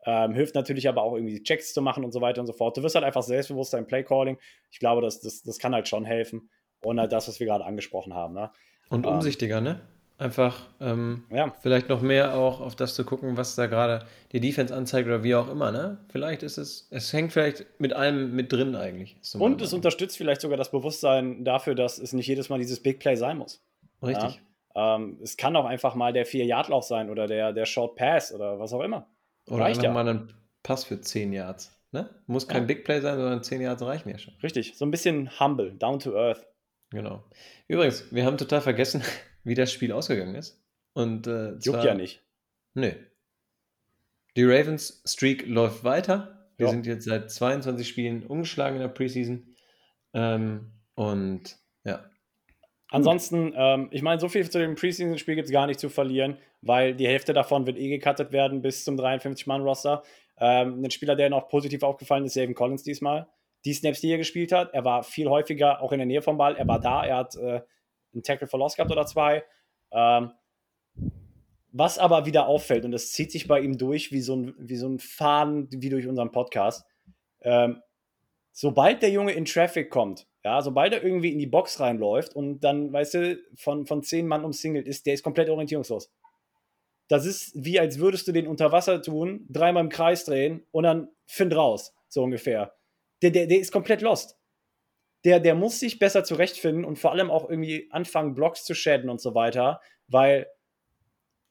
Ähm, hilft natürlich aber auch irgendwie Checks zu machen und so weiter und so fort. Du wirst halt einfach selbstbewusster im Play-Calling. Ich glaube, das, das, das kann halt schon helfen. Und halt das, was wir gerade angesprochen haben. Ne? Und Ähm. umsichtiger, ne? Einfach ähm, Ja, vielleicht noch mehr auch auf das zu gucken, was da gerade die Defense anzeigt oder wie auch immer, ne? Vielleicht ist es, es hängt vielleicht mit allem mit drin eigentlich. und es unterstützt vielleicht sogar das Bewusstsein dafür, dass es nicht jedes Mal dieses Big Play sein muss. Richtig. Ähm, es kann auch einfach mal der 4-Yard-Lauf sein oder der, der Short Pass oder was auch immer. Oder reicht einfach ja. mal einen Pass für 10 Yards. Ne? Muss kein Ja. Big Play sein, sondern 10 Yards reichen ja schon. Richtig, so ein bisschen humble, down to earth. Genau. Übrigens, wir haben total vergessen, wie das Spiel ausgegangen ist. Und äh, Juckt zwar- ja nicht. Nö. Die Ravens Streak läuft weiter. Wir Ja. sind jetzt seit 22 Spielen ungeschlagen in der Preseason. Ähm, und ja, Ansonsten, ähm, ich meine, so viel zu dem Preseason-Spiel gibt es gar nicht zu verlieren, weil die Hälfte davon wird eh gecuttet werden bis zum 53-Mann-Roster. Ähm, ein Spieler, der noch positiv aufgefallen ist, Savin Collins diesmal. Die Snaps, die er gespielt hat, er war viel häufiger auch in der Nähe vom Ball. Er war da, er hat äh, einen Tackle for Loss gehabt oder zwei. Ähm, was aber wieder auffällt, und das zieht sich bei ihm durch wie so ein, wie so ein Faden, wie durch unseren Podcast, ähm, sobald der Junge in Traffic kommt, ja, sobald er irgendwie in die Box reinläuft und dann, weißt du, von, von zehn Mann umsingelt ist, der ist komplett orientierungslos. Das ist wie, als würdest du den unter Wasser tun, dreimal im Kreis drehen und dann find raus, so ungefähr. Der, der, der ist komplett lost. Der, der muss sich besser zurechtfinden und vor allem auch irgendwie anfangen, Blocks zu schäden und so weiter, weil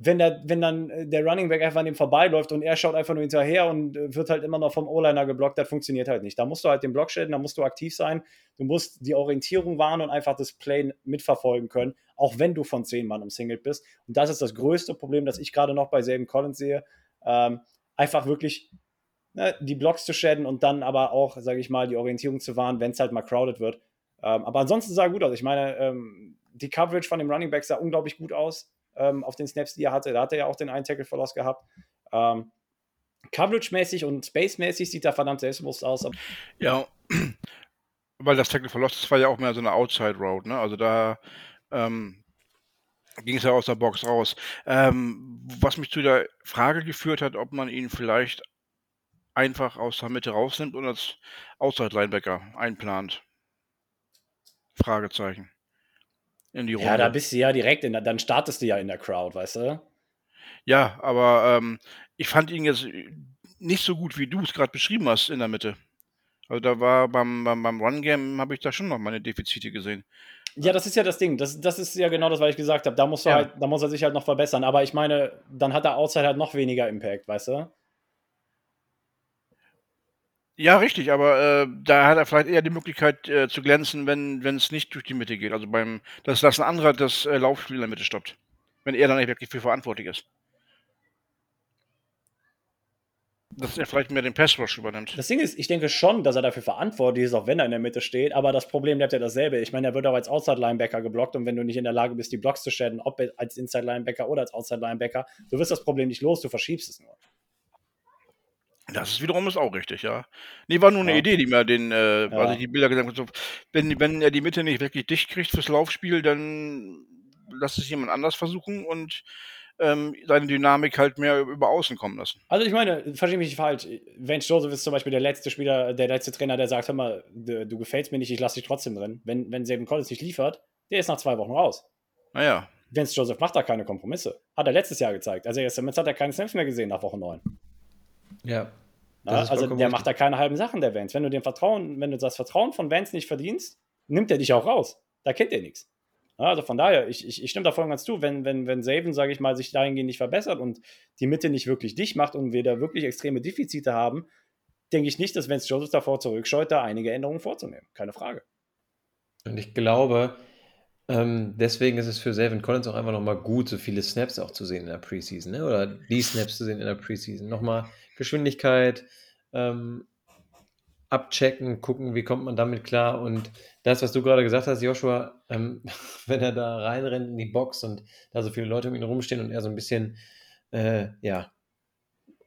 wenn, der, wenn dann äh, der Running Back einfach an ihm vorbeiläuft und er schaut einfach nur hinterher und äh, wird halt immer noch vom O-Liner geblockt, das funktioniert halt nicht. Da musst du halt den Block stellen, da musst du aktiv sein, du musst die Orientierung wahren und einfach das Play mitverfolgen können, auch wenn du von zehn Mann umsingelt bist. Und das ist das größte Problem, das ich gerade noch bei Saban Collins sehe. Ähm, einfach wirklich ne, die Blocks zu schäden und dann aber auch, sage ich mal, die Orientierung zu wahren, wenn es halt mal crowded wird. Ähm, aber ansonsten sah er gut aus. Ich meine, ähm, die Coverage von dem Running Back sah unglaublich gut aus ähm, auf den Snaps, die er hatte. Da hat er ja auch den einen Tackle Verlust gehabt. Ähm, Coverage-mäßig und Space-mäßig sieht er verdammt selbstbewusst aus. Ja, weil das Tackle Verlust, das war ja auch mehr so eine Outside-Road, ne? Also da ähm, ging es ja aus der Box raus. Ähm, was mich zu der Frage geführt hat, ob man ihn vielleicht einfach aus der Mitte rausnimmt und als Outside-Linebacker einplant. Fragezeichen in die Runde. Ja, da bist du ja direkt in der, dann startest du ja in der Crowd, weißt du? Ja, aber ähm, ich fand ihn jetzt nicht so gut, wie du es gerade beschrieben hast in der Mitte. Also da war beim, beim, beim Run-Game habe ich da schon noch meine Defizite gesehen. Ja, das ist ja das Ding. Das, das ist ja genau das, was ich gesagt habe. Da, musst du ja. halt, da muss er sich halt noch verbessern. Aber ich meine, dann hat er Outside halt noch weniger Impact, weißt du? Ja, richtig, aber äh, da hat er vielleicht eher die Möglichkeit äh, zu glänzen, wenn es nicht durch die Mitte geht. Also beim, dass, dass ein anderer das äh, Laufspiel in der Mitte stoppt. Wenn er dann nicht wirklich für verantwortlich ist. Dass er vielleicht mehr den Passrush übernimmt. Das Ding ist, ich denke schon, dass er dafür verantwortlich ist, auch wenn er in der Mitte steht, aber das Problem bleibt ja dasselbe. Ich meine, er wird auch als Outside-Linebacker geblockt und wenn du nicht in der Lage bist, die Blocks zu schäden, ob als Inside-Linebacker oder als Outside-Linebacker, du wirst das Problem nicht los, du verschiebst es nur. Das ist wiederum ist auch richtig, ja. Nee, war nur eine ja. Idee, die mir den, äh, ja. also die Bilder gesagt hat, so, wenn, wenn er die Mitte nicht wirklich dicht kriegt fürs Laufspiel, dann lass es jemand anders versuchen und ähm, seine Dynamik halt mehr über außen kommen lassen. Also ich meine, verstehe mich nicht falsch. Vance Joseph ist zum Beispiel der letzte Spieler, der letzte Trainer, der sagt, hör mal, du, du gefällst mir nicht, ich lasse dich trotzdem drin. Wenn, wenn Saban Collins nicht liefert, der ist nach zwei Wochen raus. Naja. Vance Joseph macht da keine Kompromisse. Hat er letztes Jahr gezeigt. Also jetzt hat er keine Snaps mehr gesehen nach Woche 9. Ja. Na, also der macht da keine halben Sachen, der Vance. Wenn du dem Vertrauen, wenn du das Vertrauen von Vance nicht verdienst, nimmt er dich auch raus. Da kennt er nichts. Also von daher, ich, ich, ich stimme da voll ganz zu, wenn, wenn, wenn Saban, sage ich mal, sich dahingehend nicht verbessert und die Mitte nicht wirklich dicht macht und wir da wirklich extreme Defizite haben, denke ich nicht, dass Vance Joseph davor zurückscheut, da einige Änderungen vorzunehmen. Keine Frage. Und ich glaube, ähm, deswegen ist es für Savin Collins auch einfach nochmal gut, so viele Snaps auch zu sehen in der Preseason, ne? oder die Snaps zu sehen in der Preseason. Nochmal Geschwindigkeit ähm, abchecken, gucken, wie kommt man damit klar. Und das, was du gerade gesagt hast, Joshua, ähm, wenn er da reinrennt in die Box und da so viele Leute um ihn rumstehen und er so ein bisschen, äh, ja,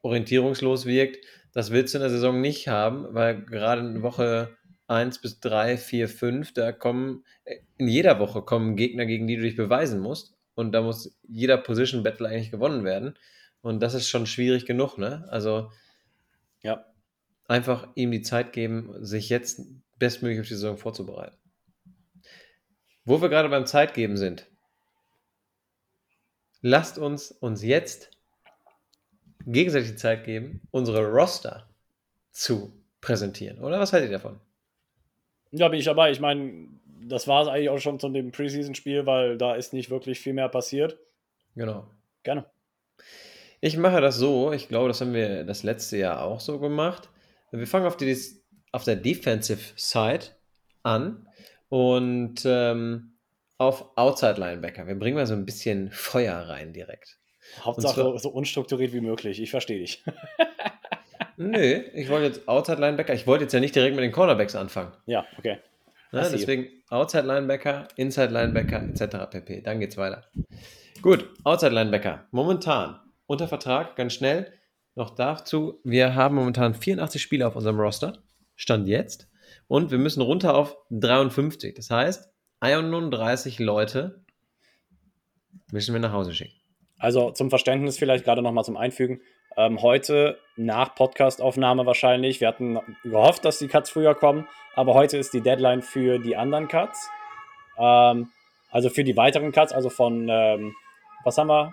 orientierungslos wirkt, das willst du in der Saison nicht haben, weil gerade in Woche 1 bis 3, 4, 5, da kommen, äh, in jeder Woche kommen Gegner, gegen die du dich beweisen musst. Und da muss jeder Position Battle eigentlich gewonnen werden. Und das ist schon schwierig genug, ne? Also, ja, einfach ihm die Zeit geben, sich jetzt bestmöglich auf die Saison vorzubereiten. Wo wir gerade beim Zeitgeben sind, lasst uns uns jetzt gegenseitig die Zeit geben, unsere Roster zu präsentieren. Oder was haltet ihr davon? Ja, bin ich dabei. Ich meine, das war es eigentlich auch schon zu dem Preseason-Spiel, weil da ist nicht wirklich viel mehr passiert. Genau. Gerne. Ich mache das so, ich glaube, das haben wir das letzte Jahr auch so gemacht. Wir fangen auf, die, auf der Defensive Side an und ähm, auf Outside Linebacker. Wir bringen mal so ein bisschen Feuer rein direkt. Hauptsache zwar, so unstrukturiert wie möglich. Ich verstehe dich. Nö, ich wollte jetzt Outside Linebacker. Ich wollte jetzt ja nicht direkt mit den Cornerbacks anfangen. Ja, okay. Na, deswegen Outside Linebacker, Inside Linebacker etc. pp. Dann geht's weiter. Gut, Outside Linebacker. Momentan unter Vertrag, ganz schnell. noch dazu, wir haben momentan 84 Spieler auf unserem Roster, Stand jetzt, und wir müssen runter auf 53. Das heißt, 31 Leute müssen wir nach Hause schicken. Also zum Verständnis vielleicht gerade nochmal zum Einfügen. Ähm, heute nach Podcastaufnahme wahrscheinlich. Wir hatten gehofft, dass die Cuts früher kommen, aber heute ist die Deadline für die anderen Cuts. Ähm, also für die weiteren Cuts, also von, ähm, was haben wir?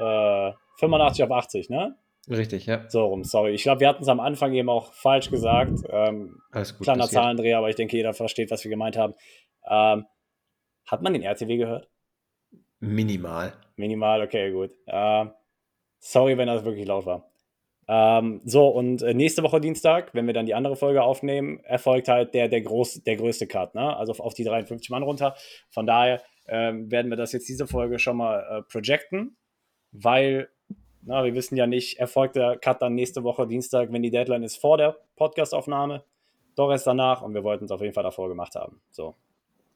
Äh, 85 auf 80, ne? Richtig, ja. So rum, sorry. Ich glaube, wir hatten es am Anfang eben auch falsch gesagt. Ähm, Alles gut. kleiner. Zahlendreher, aber ich denke, jeder versteht, was wir gemeint haben. Ähm, hat man den RTW gehört? Minimal. Minimal, okay, gut. Ähm, sorry, wenn das wirklich laut war. Ähm, so, und äh, nächste Woche Dienstag, wenn wir dann die andere Folge aufnehmen, erfolgt halt der, der, groß, der größte Cut, ne? Also auf, auf die 53 Mann runter. Von daher ähm, werden wir das jetzt diese Folge schon mal äh, projecten, weil na, wir wissen ja nicht, erfolgt der Cut dann nächste Woche Dienstag, wenn die Deadline ist vor der Podcastaufnahme, doch erst danach und wir wollten es auf jeden Fall davor gemacht haben. So.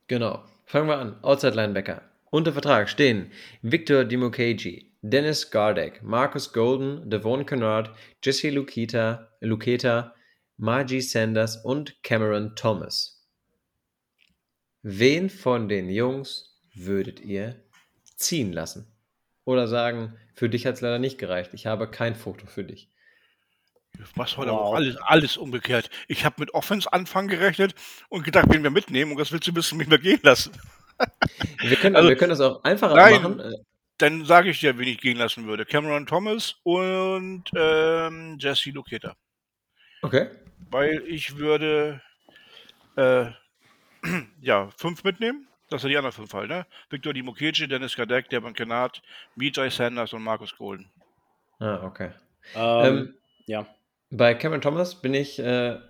Genau. Fangen wir an. Outside Linebacker. Unter Vertrag stehen Victor Dimukeji, Dennis Gardek, Marcus Golden, Devon Kennard, Jesse Luketa, Luketa, Margie Sanders und Cameron Thomas. Wen von den Jungs würdet ihr ziehen lassen? Oder sagen, für dich hat es leider nicht gereicht. Ich habe kein Foto für dich. Du machst heute Wow. aber auch alles, alles umgekehrt. Ich habe mit Offense-Anfang gerechnet und gedacht, wen wir mitnehmen und das willst du ein bisschen mit mir gehen lassen. Wir können, Also, wir können das auch einfacher nein. machen. Äh, Dann sage ich dir, wen ich gehen lassen würde. Cameron Thomas und ähm, Jesse Luketa. Okay. Weil ich würde äh, ja, fünf mitnehmen. Das sind die anderen fünf halt, ne? Victor Dimokeji, Dennis Kadek, Devon Kennard, Mijay Sanders und Markus Golden. Ah, okay. Ähm, Ähm, ja. Bei Cameron Thomas bin ich äh, ein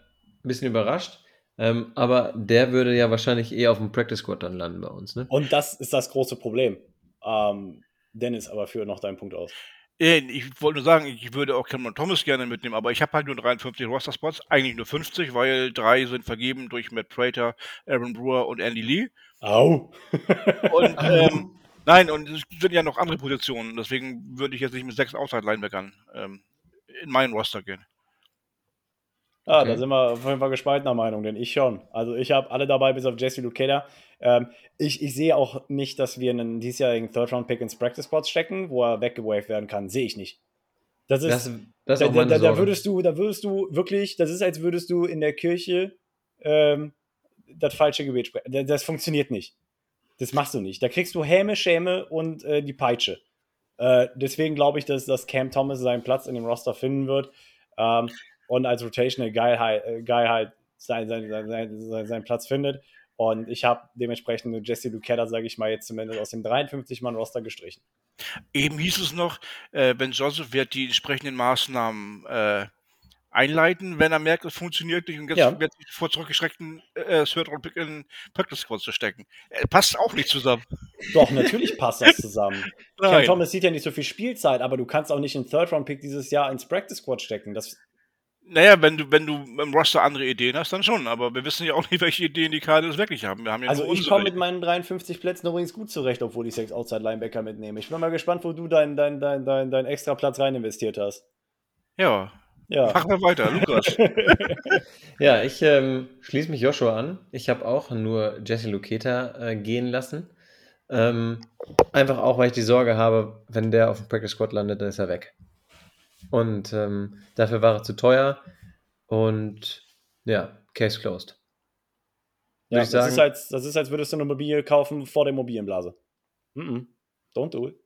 bisschen überrascht, ähm, aber der würde ja wahrscheinlich eher auf dem Practice Squad dann landen bei uns, ne? Und das ist das große Problem. Ähm, Dennis, aber führe noch deinen Punkt aus. Äh, Ich wollte nur sagen, ich würde auch Cameron Thomas gerne mitnehmen, aber ich habe halt nur 53 Roster-Spots, eigentlich nur 50, weil drei sind vergeben durch Matt Prater, Aaron Brewer und Andy Lee. Au! Und ähm, nein, und es sind ja noch andere Positionen, deswegen würde ich jetzt nicht mit sechs Outside-Linebackern ähm, in meinen Roster gehen. Ah, Okay. da sind wir auf jeden Fall gespaltener Meinung, denn ich schon. Also ich habe alle dabei, bis auf Jesse Lukeda. Ähm, ich, ich sehe auch nicht, dass wir einen diesjährigen Third-Round-Pick ins Practice Squad stecken, wo er weggewaved werden kann. Sehe ich nicht. Das ist, Das, das ist da, auch da, meine da, würdest du, da würdest du wirklich, das ist, als würdest du in der Kirche ähm, das falsche Gebet sprechen. Das, das funktioniert nicht. Das machst du nicht. Da kriegst du Häme, Schäme und äh, die Peitsche. Äh, deswegen glaube ich, dass, dass Cam Thomas seinen Platz in dem Roster finden wird ähm, und als Rotational Guy halt, äh, Guy halt seinen sein, sein, sein, Platz findet. Und ich habe dementsprechend Jesse Lukeda, sage ich mal, jetzt zumindest aus dem 53-Mann-Roster gestrichen. Eben hieß es noch, äh, Ben Joseph wird die entsprechenden Maßnahmen äh, einleiten, wenn er merkt, es funktioniert nicht und jetzt Ja. wird sich vor zurückgeschreckten äh, Third Round Pick in Practice Squad zu stecken. Äh, passt auch nicht zusammen. Doch, natürlich passt das zusammen. Cam Nein. Thomas sieht ja nicht so viel Spielzeit, aber du kannst auch nicht einen Third-Round-Pick dieses Jahr ins Practice Squad stecken. Das, Naja, wenn du, wenn du im Roster andere Ideen hast, dann schon. Aber wir wissen ja auch nicht, welche Ideen die Cardinals wirklich haben. Wir haben ja also ich komme mit meinen 53 Plätzen übrigens gut zurecht, obwohl ich sechs Outside-Linebacker mitnehme. Ich bin mal gespannt, wo du deinen dein, dein, dein, dein extra Platz rein investiert hast. Ja, Ja. machen wir weiter. Lukas. Ja, ich ähm, schließe mich Joshua an. Ich habe auch nur Jesse Luketa äh, gehen lassen. Ähm, einfach auch, weil ich die Sorge habe, wenn der auf dem Practice Squad landet, dann ist er weg. Und ähm, dafür war er zu teuer. Und ja, Case closed. ja das, ich ist sagen- als, das ist, als würdest du eine Immobilie kaufen vor der Immobilienblase. Mm -mm. Don't do it.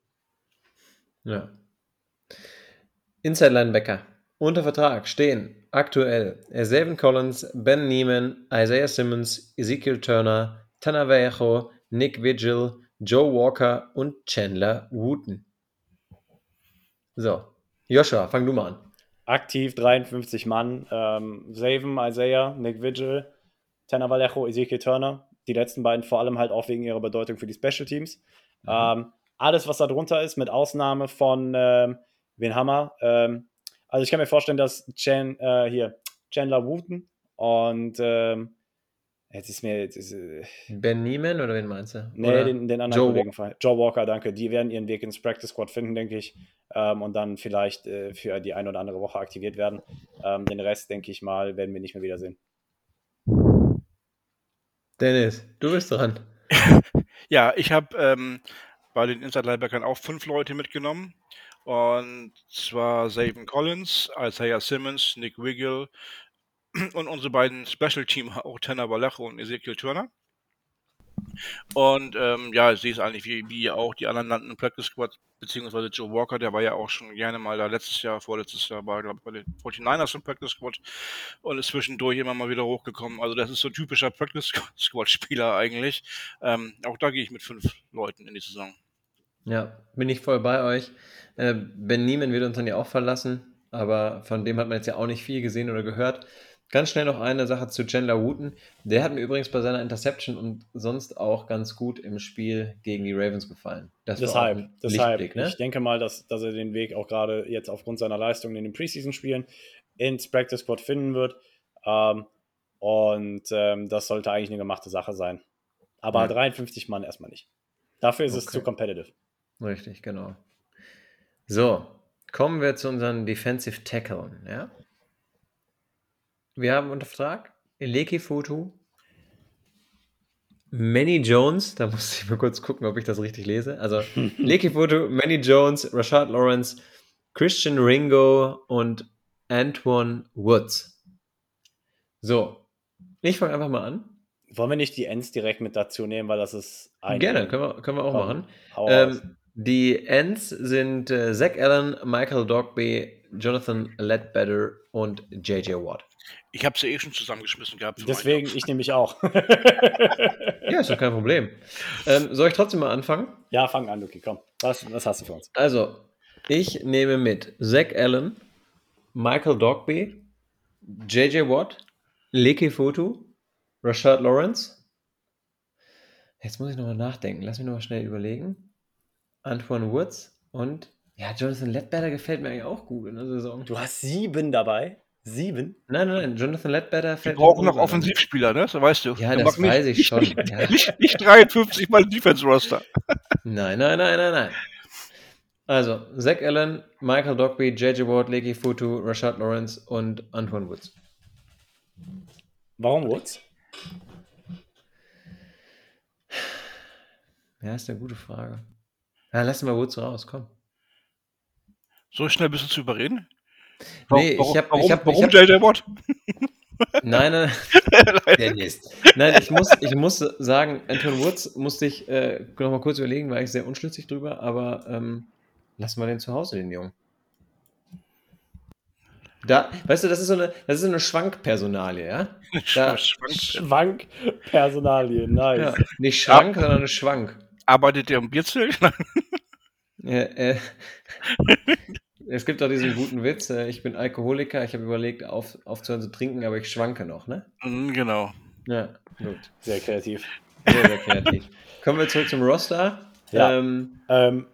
Ja. Inside Linebacker. Unter Vertrag stehen aktuell Ezevan Collins, Ben Neiman, Isaiah Simmons, Ezekiel Turner, Tanner Vallejo, Nick Vigil, Joe Walker und Chandler Wooten. So, Joshua, fang du mal an. Aktiv 53 Mann. Ähm, Saven, Isaiah, Nick Vigil, Tanner Vallejo, Ezekiel Turner. Die letzten beiden vor allem halt auch wegen ihrer Bedeutung für die Special Teams. Ähm, alles, was da drunter ist, mit Ausnahme von, ähm, wen wir? Ähm, also ich kann mir vorstellen, dass Chan, äh, hier, Chandler Wooten und ähm, Jetzt ist mir. Jetzt ist, äh, Ben Nieman oder wen meinst du? nee, Oder den, den anderen Joe Kollegen. Wa Joe Walker, danke. Die werden ihren Weg ins Practice Squad finden, denke ich. Ähm, und dann vielleicht äh, für die ein oder andere Woche aktiviert werden. Ähm, den Rest, denke ich mal, werden wir nicht mehr wiedersehen. Dennis, du bist dran. Ja, ich habe ähm, bei den Inside-Linebackern auch fünf Leute mitgenommen. Und zwar Zayvon Collins, Isaiah Simmons, Nick Wiggle und unsere beiden Special-Teamer, auch Tanner Vallejo und Ezekiel Turner. Und ähm, ja, ich sehe es eigentlich wie, wie auch die anderen nannten Practice Squad, beziehungsweise Joe Walker, der war ja auch schon gerne mal da letztes Jahr, vorletztes Jahr war, glaube ich, bei den 49ers im Practice Squad und ist zwischendurch immer mal wieder hochgekommen. Also das ist so ein typischer Practice Squad-Spieler eigentlich. Ähm, auch da gehe ich mit fünf Leuten in die Saison. Ja, bin ich voll bei euch. Äh, ben Niemann wird uns dann ja auch verlassen, aber von dem hat man jetzt ja auch nicht viel gesehen oder gehört. Ganz schnell noch eine Sache zu Chandler Wooten. Der hat mir übrigens bei seiner Interception und sonst auch ganz gut im Spiel gegen die Ravens gefallen. Das Deshalb, deshalb. Ne? Ich denke mal, dass, dass er den Weg auch gerade jetzt aufgrund seiner Leistungen in den Preseason-Spielen ins Practice Squad finden wird. Ähm, und ähm, das sollte eigentlich eine gemachte Sache sein. Aber Ja. 53 Mann erstmal nicht. Dafür ist es Okay. zu competitive. Richtig, genau. So, kommen wir zu unseren Defensive Tacklen, ja? Wir haben unter Vertrag Eleki Futu, Manny Jones, da muss ich mal kurz gucken, ob ich das richtig lese. Also Eleki Futu, Manny Jones, Rashad Lawrence, Christian Ringo und Antoine Woods. So, ich fange einfach mal an. Wollen wir nicht die Ends direkt mit dazu nehmen, weil das ist ein. Gerne, können wir, können wir auch Komm, machen. Ähm, die Ends sind äh, Zach Allen, Michael Dogby, Jonathan Ledbetter und JJ Watt. Ich habe sie eh schon zusammengeschmissen gehabt. Deswegen, ich nehme mich auch. Ja, ist doch kein Problem. Ähm, soll ich trotzdem mal anfangen? ja, fang an, Luki, komm. Was, was hast du für uns? Also, ich nehme mit Zach Allen, Michael Dogby, JJ Watt, Leke Fotu, Rashad Lawrence. Jetzt muss ich nochmal nachdenken. Lass mich nochmal schnell überlegen. Antoine Woods und ja, Jonathan Ledbetter gefällt mir eigentlich auch gut in der Saison. Du hast sieben dabei. Sieben? Nein, nein, nein, Jonathan Ledbetter Wir fällt brauchen mir noch. Offensivspieler, ne? Das weißt du. Ja, Wir das nicht- weiß ich nicht, schon. Nicht, Ja. nicht, nicht 53 mal Defense-Roster. Nein, nein, nein, nein, nein. Also, Zach Allen, Michael Dogby, JJ Ward, Leki Futu, Rashad Lawrence und Antoine Woods. Warum Woods? Ja, ist eine gute Frage. Ja, lass mal Woods raus, komm. So schnell bist du zu überreden? Nee, ich warum, hab- warum, ich hab- warum ich hab- JJ Watt? Nein, nein, Dennis. Nein, ich muss, ich muss sagen, Antoine Woods musste ich äh, noch mal kurz überlegen, war ich sehr unschlüssig drüber, aber ähm, lassen wir den zu Hause, den Jungen. Da, weißt du, das ist so eine, das ist so eine Schwankpersonalie, ja? Da- Schwankt. Schwankpersonalien, nice. ja nicht Schrank, sondern eine Schwank. Arbeitet der im Bierzelt? Ja, äh, es gibt auch diesen guten Witz, äh, ich bin Alkoholiker, ich habe überlegt, auf, aufzuhören zu trinken, aber ich schwanke noch, ne? Mhm, genau. Ja, gut. Sehr kreativ. Sehr, sehr kreativ. Kommen wir zurück zum Roster. Ja. Ähm, Ähm,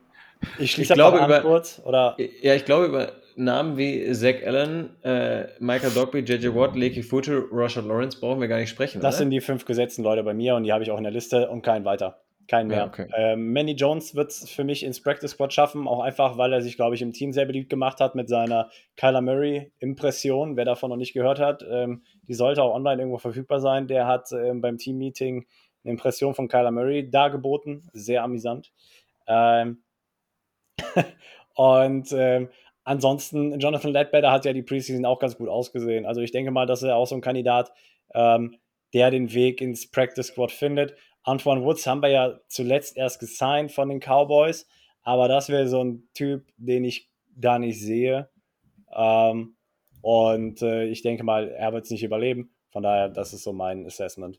ich schließe Ich glaube, einfach über- kurz. Oder ja, ich glaube, über Namen wie Zach Allen, äh, Michael Dogby, JJ Watt, Leki Futu, Rashad Lawrence brauchen wir gar nicht sprechen, das oder? sind die fünf gesetzten Leute bei mir und die habe ich auch in der Liste und keinen weiter. Keinen mehr. Ja, okay. ähm, Manny Jones wird es für mich ins Practice Squad schaffen, auch einfach, weil er sich, glaube ich, im Team sehr beliebt gemacht hat mit seiner Kyler Murray-Impression. Wer davon noch nicht gehört hat, ähm, die sollte auch online irgendwo verfügbar sein. Der hat ähm, beim Team-Meeting eine Impression von Kyler Murray dargeboten. Sehr amüsant. Ähm, und ähm, ansonsten, Jonathan Ledbetter hat ja die Preseason auch ganz gut ausgesehen. Also ich denke mal, dass er auch so ein Kandidat, ähm, der den Weg ins Practice Squad findet. Antoine Woods haben wir ja zuletzt erst gesigned von den Cowboys, aber das wäre so ein Typ, den ich da nicht sehe. Ähm, und äh, ich denke mal, er wird es nicht überleben. Von daher, das ist so mein Assessment.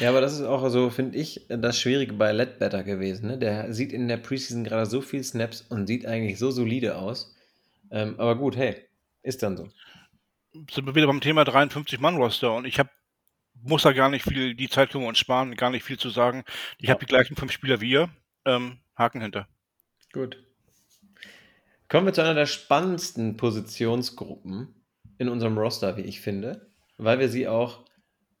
Ja, aber das ist auch so, finde ich, das Schwierige bei Ledbetter gewesen. Ne? Der sieht in der Preseason gerade so viel Snaps und sieht eigentlich so solide aus. Ähm, aber gut, hey, ist dann so. Sind wir wieder beim Thema 53-Mann-Roster und ich habe muss da gar nicht viel, die Zeit können wir uns sparen, gar nicht viel zu sagen. Ich habe die gleichen fünf Spieler wie ihr. Ähm, Haken hinter. Gut. Kommen wir zu einer der spannendsten Positionsgruppen in unserem Roster, wie ich finde, weil wir sie auch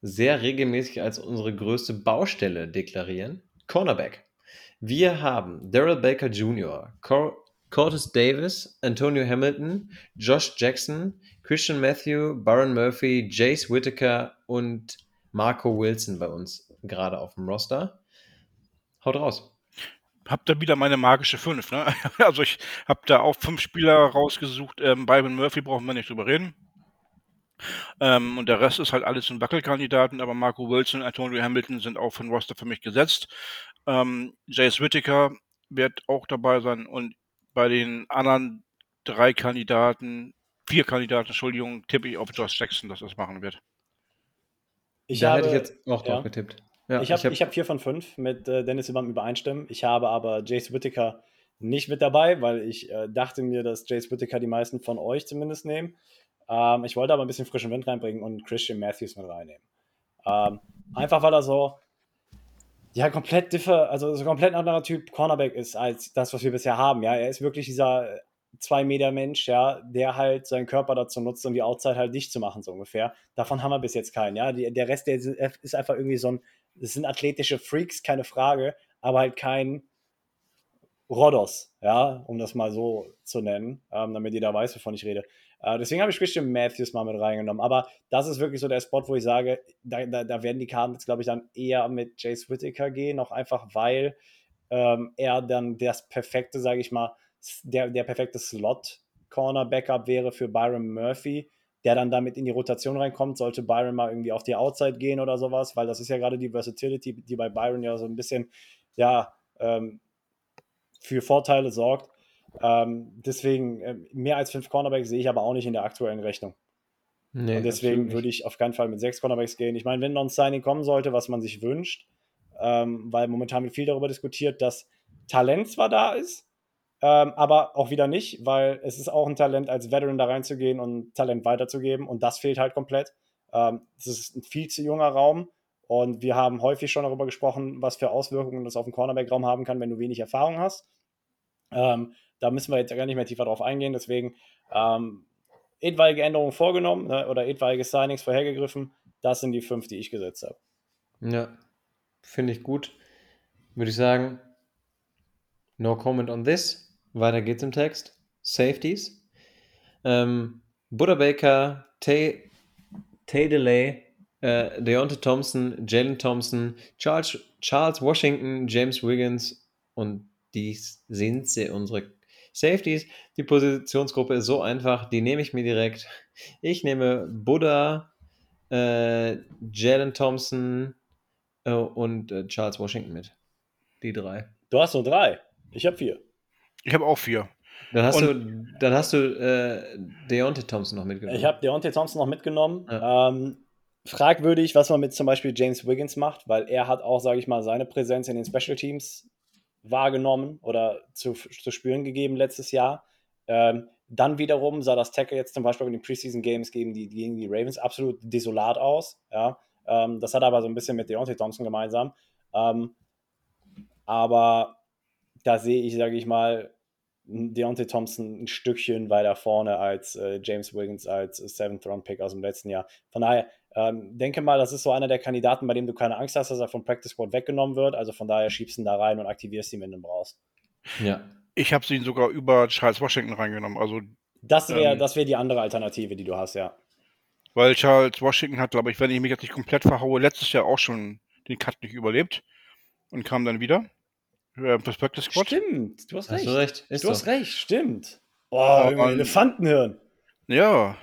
sehr regelmäßig als unsere größte Baustelle deklarieren. Cornerback. Wir haben Daryl Baker Jr., Cor Curtis Davis, Antonio Hamilton, Josh Jackson, Christian Matthew, Byron Murphy, Jace Whittaker und Marco Wilson bei uns gerade auf dem Roster. Haut raus. Habt da wieder meine magische 5, ne? Also ich habe da auch fünf Spieler rausgesucht. Ähm, Byron Murphy brauchen wir nicht drüber reden. Ähm, und der Rest ist halt alles ein Wackelkandidaten, aber Marco Wilson und Antonio Hamilton sind auch von Roster für mich gesetzt. Ähm, Jace Whittaker wird auch dabei sein und bei den anderen drei Kandidaten, vier Kandidaten, Entschuldigung, tippe ich auf Josh Jackson, dass das machen wird. Ich da habe, hätte ich jetzt auch drauf getippt. Ja, ich habe hab, hab vier von fünf mit äh, Dennis überm Übereinstimmen. Ich habe aber Jace Whittaker nicht mit dabei, weil ich äh, dachte mir, dass Jace Whittaker die meisten von euch zumindest nehmen. Ähm, ich wollte aber ein bisschen frischen Wind reinbringen und Christian Matthews mit reinnehmen. Ähm, einfach weil er so, ja, komplett differ, also so komplett anderer Typ Cornerback ist als das, was wir bisher haben. Ja, er ist wirklich dieser zwei Meter Mensch, ja, der halt seinen Körper dazu nutzt, um die Outside halt dicht zu machen, so ungefähr. Davon haben wir bis jetzt keinen, ja. Die, der Rest, der ist einfach irgendwie so ein, das sind athletische Freaks, keine Frage, aber halt kein Rodos, ja, um das mal so zu nennen, ähm, damit jeder weiß, wovon ich rede. Äh, deswegen habe ich Christian Matthews mal mit reingenommen. Aber das ist wirklich so der Spot, wo ich sage, da, da, da werden die Karten jetzt, glaube ich, dann eher mit Jace Whittaker gehen, auch einfach, weil ähm, er dann das perfekte, sage ich mal, der, der perfekte Slot-Corner-Backup wäre für Byron Murphy, der dann damit in die Rotation reinkommt, sollte Byron mal irgendwie auf die Outside gehen oder sowas, weil das ist ja gerade die Versatility, die bei Byron ja so ein bisschen, ja, ähm, für Vorteile sorgt. Ähm, deswegen, äh, mehr als fünf Cornerbacks sehe ich aber auch nicht in der aktuellen Rechnung. Nee, und deswegen würde ich auf keinen Fall mit sechs Cornerbacks gehen. Ich meine, wenn noch ein Signing kommen sollte, was man sich wünscht, ähm, weil momentan wird viel darüber diskutiert, dass Talent zwar da ist, ähm, aber auch wieder nicht, weil es ist auch ein Talent, als Veteran da reinzugehen und Talent weiterzugeben und das fehlt halt komplett. Ähm, das ist ein viel zu junger Raum und wir haben häufig schon darüber gesprochen, was für Auswirkungen das auf den Cornerback-Raum haben kann, wenn du wenig Erfahrung hast. Ähm, da müssen wir jetzt gar nicht mehr tiefer drauf eingehen. Deswegen ähm, etwaige Änderungen vorgenommen ne, oder etwaige Signings vorhergegriffen. Das sind die fünf, die ich gesetzt habe. Ja, finde ich gut. Würde ich sagen, no comment on this. Weiter geht's im Text. Safeties. Ähm, Buddha Baker, Tay, Tay Delay, äh, Deontay Thompson, Jalen Thompson, Charles, Charles Washington, James Wiggins und dies sind sie, unsere Safeties. Die Positionsgruppe ist so einfach, die nehme ich mir direkt. Ich nehme Buddha, äh, Jalen Thompson äh, und äh, Charles Washington mit. Die drei. Du hast nur drei. Ich habe vier. Ich habe auch vier. Dann hast und du, dann hast du äh, Deontay Thompson noch mitgenommen. Ich habe Deontay Thompson noch mitgenommen. Ja. Ähm, fragwürdig, was man mit zum Beispiel James Wiggins macht, weil er hat auch, sage ich mal, seine Präsenz in den Special Teams wahrgenommen oder zu, zu spüren gegeben letztes Jahr. Ähm, dann wiederum sah das Tackle jetzt zum Beispiel in den Preseason Games gegen die, gegen die Ravens absolut desolat aus. Ja? Ähm, das hat aber so ein bisschen mit Deontay Thompson gemeinsam. Ähm, aber da sehe ich, sage ich mal, Deontay Thompson ein Stückchen weiter vorne als äh, James Wiggins als Seventh Round Pick aus dem letzten Jahr. Von daher ähm, denke mal, das ist so einer der Kandidaten, bei dem du keine Angst hast, dass er vom Practice Squad weggenommen wird. Also von daher schiebst du ihn da rein und aktivierst ihn, wenn du ihn brauchst. Ja. Ich habe ihn sogar über Charles Washington reingenommen. Also das wäre ähm, wär die andere Alternative, die du hast, ja. Weil Charles Washington hat, glaube ich, wenn ich mich jetzt nicht komplett verhaue, letztes Jahr auch schon den Cut nicht überlebt und kam dann wieder. Äh, Perspective Squad. Stimmt, du hast recht. Hast du recht. Du so. hast recht, stimmt. Oh, oh Elefantenhirn. Ja.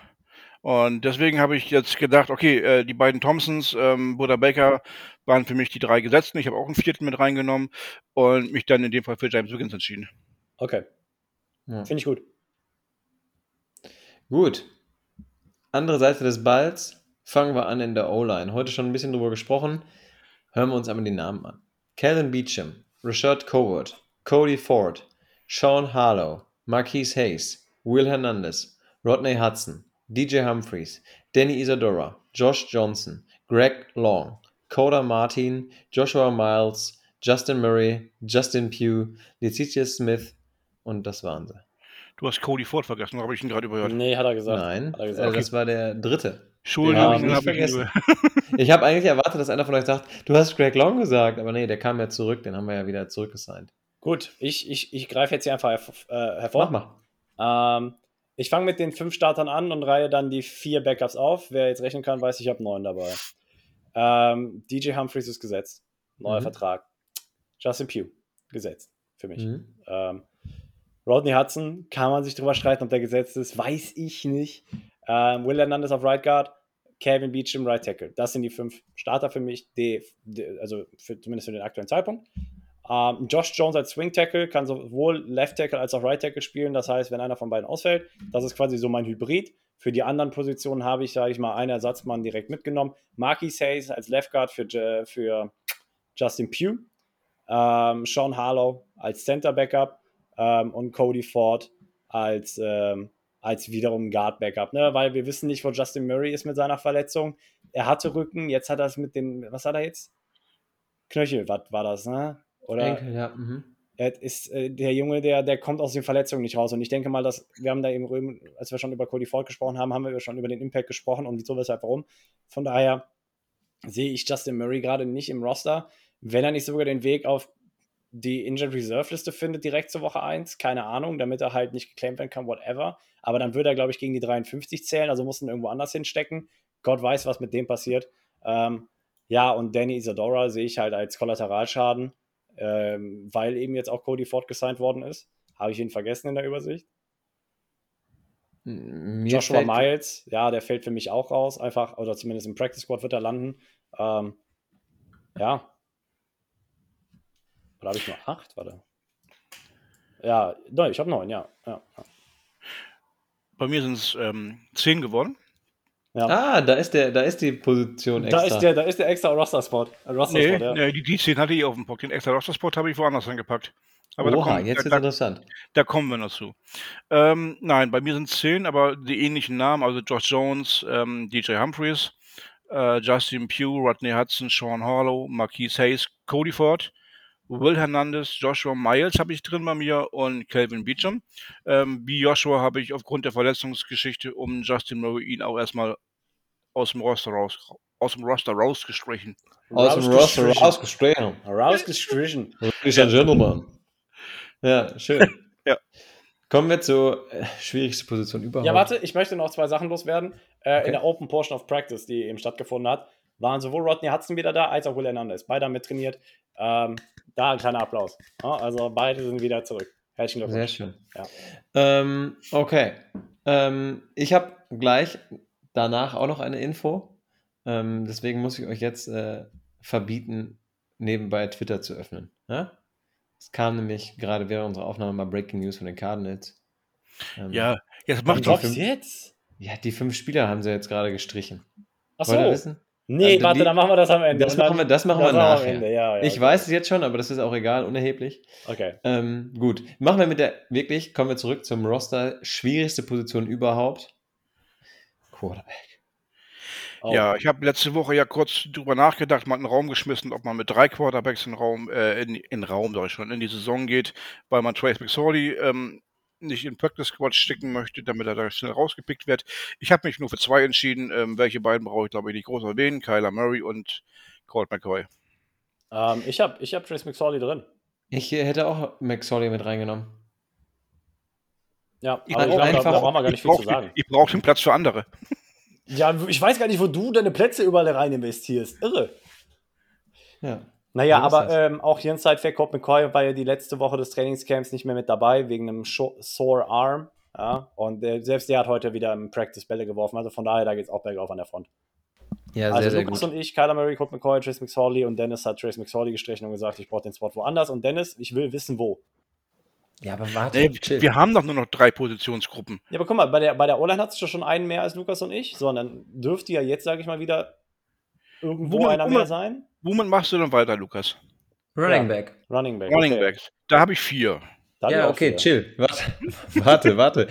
Und deswegen habe ich jetzt gedacht, okay, äh, die beiden Thompsons, ähm, Buddha Baker, waren für mich die drei Gesetzten. Ich habe auch einen vierten mit reingenommen und mich dann in dem Fall für James Wiggins entschieden. Okay. Ja. Finde ich gut. Gut. Andere Seite des Balls. Fangen wir an in der O-Line. Heute schon ein bisschen drüber gesprochen. Hören wir uns einmal die Namen an. Calvin Beecham, Rashad Covert, Cody Ford, Sean Harlow, Marquise Hayes, Will Hernandez, Rodney Hudson, DJ Humphreys, Danny Isadora, Josh Johnson, Greg Long, Coda Martin, Joshua Miles, Justin Murray, Justin Pugh, Letitia Smith und das waren sie. Du hast Cody Ford vergessen, habe ich ihn gerade überhört? Nee, hat er gesagt. Nein, er gesagt. Äh, das war der dritte. Entschuldigung, Ja, den nicht habe ich vergessen. Ich habe eigentlich erwartet, dass einer von euch sagt, du hast Greg Long gesagt, aber nee, der kam ja zurück, den haben wir ja wieder zurückgesigned. Gut, ich, ich, ich greife jetzt hier einfach herv äh, hervor. Mach mal. Ähm, ich fange mit den fünf Startern an und reihe dann die vier Backups auf. Wer jetzt rechnen kann, weiß, ich habe neun dabei. Ähm, DJ Humphreys ist gesetzt. Neuer Mhm. Vertrag. Justin Pugh, gesetzt. Für mich. Mhm. Ähm, Rodney Hudson, kann man sich drüber streiten, ob der gesetzt ist, weiß ich nicht. Ähm, Will Hernandez auf Right Guard, Kevin Beecham Right Tackle. Das sind die fünf Starter für mich, die, die, also für, zumindest für den aktuellen Zeitpunkt. Ähm, Josh Jones als Swing Tackle kann sowohl Left Tackle als auch Right Tackle spielen. Das heißt, wenn einer von beiden ausfällt, das ist quasi so mein Hybrid. Für die anderen Positionen habe ich, sage ich mal, einen Ersatzmann direkt mitgenommen. Marquis Hayes als Left Guard für, für Justin Pugh. Ähm, Sean Harlow als Center Backup ähm, und Cody Ford als, ähm, als wiederum Guard Backup, ne? weil wir wissen nicht, wo Justin Murray ist mit seiner Verletzung. Er hatte Rücken, jetzt hat er es mit den, was hat er jetzt? Knöchel, was war das, ne? Oder Enkel, ja. Mhm. er ist äh, der Junge, der, der kommt aus den Verletzungen nicht raus. Und ich denke mal, dass wir haben da eben, als wir schon über Cody Ford gesprochen haben, haben wir schon über den Impact gesprochen und wieso, weshalb, warum. Von daher sehe ich Justin Murray gerade nicht im Roster. Wenn er nicht sogar den Weg auf die Injured Reserve Liste findet, direkt zur Woche 1, keine Ahnung, damit er halt nicht geclaimed werden kann, whatever. Aber dann würde er, glaube ich, gegen die 53 zählen, also muss ihn irgendwo anders hinstecken. Gott weiß, was mit dem passiert. Ähm, ja, und Danny Isadora sehe ich halt als Kollateralschaden, ähm, weil eben jetzt auch Cody Ford gesigned worden ist. Habe ich ihn vergessen in der Übersicht. Mir Joshua Miles, ja, der fällt für mich auch raus, einfach, oder zumindest im Practice Squad wird er landen. Ähm, ja. Oder habe ich nur acht? Warte. Ja, nein, ich habe neun, ja. ja. Bei mir sind es ähm, zehn geworden. ja. Ah, da ist, der, da ist die Position da, extra. ist der, da ist der extra Roster-Spot. Äh, Roster Nee, ja. nee, die, die zehn hatte ich auf dem Bock. Den extra Roster-Spot habe ich woanders angepackt. Aber da, Oha, kommen, jetzt da, da, interessant. da kommen wir noch zu. Ähm, nein, bei mir sind es zehn, aber die ähnlichen Namen, also Josh Jones, ähm, DJ Humphreys, äh, Justin Pugh, Rodney Hudson, Sean Harlow, Marquise Hayes, Cody Ford, Will Hernandez, Joshua Miles habe ich drin bei mir und Calvin Beecham. Ähm, wie Joshua habe ich aufgrund der Verletzungsgeschichte um Justin Murray ihn auch erstmal aus dem Roster raus, aus dem Roster rausgestrichen. Aus dem Roster rausgestrichen. Rausgestrichen. Ladies and Gentlemen. Ja, schön. Ja. Kommen wir zur äh, schwierigsten Position überhaupt. Ja, warte, ich möchte noch zwei Sachen loswerden. Äh, Okay. In der Open Portion of Practice, die eben stattgefunden hat, waren sowohl Rodney Hudson wieder da, als auch Will Hernandez. Beide haben mittrainiert. Ähm, da ein kleiner Applaus. Also beide sind wieder zurück. Herzlichen Sehr Glückwunsch. schön. Ja. Ähm, okay. Ähm, ich habe gleich danach auch noch eine Info. Ähm, deswegen muss ich euch jetzt äh, verbieten, nebenbei Twitter zu öffnen. Ja? Es kam nämlich gerade während unserer Aufnahme mal Breaking News von den Cardinals. Ähm, Ja, jetzt macht doch. jetzt? Ja, die fünf Spieler haben sie jetzt gerade gestrichen. Achso. Wollt ihr wissen? Nee, Also warte, dann machen wir das am Ende. Das machen wir, das machen wir am nachher. Ende, ja, ja, ich okay. weiß es jetzt schon, aber das ist auch egal, unerheblich. Okay. Ähm, gut, machen wir mit der, wirklich, kommen wir zurück zum Roster. Schwierigste Position überhaupt. Quarterback. Oh. Ja, ich habe letzte Woche ja kurz drüber nachgedacht, mal in den Raum geschmissen, ob man mit drei Quarterbacks in den Raum, äh, in, in Raum, sag ich schon, in die Saison geht, weil man Trace McSorley ähm, nicht in Practice Squad stecken möchte, damit er da schnell rausgepickt wird. Ich habe mich nur für zwei entschieden. Ähm, welche beiden brauche ich, glaube ich, nicht groß erwähnen. Kyler Murray und Colt McCoy. Ähm, ich habe ich hab Trace McSorley drin. Ich äh, hätte auch McSorley mit reingenommen. Ja, Ich aber ich glaube, da, da brauchen wir gar nicht ich viel zu brauche sagen. ich brauch den Platz für andere. Ja, ich weiß gar nicht, wo du deine Plätze überall rein investierst. Irre. Ja. Naja, aber ähm, auch hier in Sidefact Colt McCoy war ja die letzte Woche des Trainingscamps nicht mehr mit dabei, wegen einem Sore Arm. Ja, und äh, selbst der hat heute wieder im Practice Bälle geworfen. Also von daher, da geht es auch bergauf an der Front. Ja, also sehr, sehr Lukas gut. und ich, Kyler Murray, Colt McCoy, Trace McSorley und Dennis hat Trace McSorley gestrichen und gesagt, ich brauche den Spot woanders. Und Dennis, ich will wissen, wo. Ja, aber warte, Nee, wir haben doch nur noch drei Positionsgruppen. Ja, aber guck mal, bei der, bei der O-Line hat es schon einen mehr als Lukas und ich, sondern dürfte ja jetzt, sage ich mal, wieder irgendwo Wo einer wo mehr sein. Womit machst du denn weiter, Lukas? Running Ja. Back. Running Back. Running okay. Backs. Da habe ich vier. Da hab ich Ja, okay, vier. chill. Warte, warte, warte.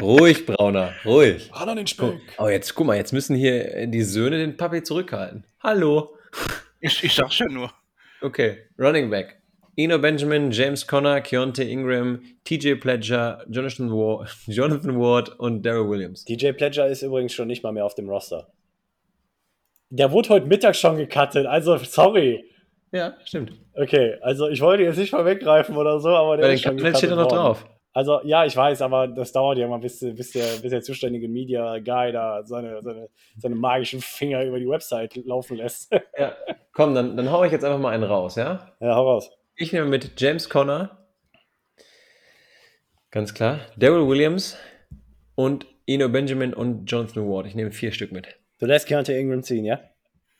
Ruhig, Brauner, ruhig. Ran an den. Speck. Oh, jetzt guck mal, jetzt müssen hier die Söhne den Papi zurückhalten. Hallo. Ich, ich sag's ja nur. Okay, Running Back. Eno Benjamin, James Conner, Keontae Ingram, TJ Pledger, Jonathan Ward, Jonathan Ward und Daryl Williams. DJ Pledger ist übrigens schon nicht mal mehr auf dem Roster. Der wurde heute Mittag schon gecuttet, also sorry. Ja, stimmt. Okay, also ich wollte jetzt nicht vorweggreifen oder so, aber der Bei den ist schon Cardinals steht er noch worden. drauf. Also ja, ich weiß, aber das dauert ja mal, bis, bis, der, bis der zuständige Media Guy da seine, seine, seine magischen Finger über die Website laufen lässt. Ja. Komm, dann, dann hau ich jetzt einfach mal einen raus, ja? ja, hau raus. Ich nehme mit James Conner. Ganz klar. Daryl Williams und Eno Benjamin und Jonathan Ward. Ich nehme vier Stück mit. Du lässt Keontae Ingram ziehen, ja?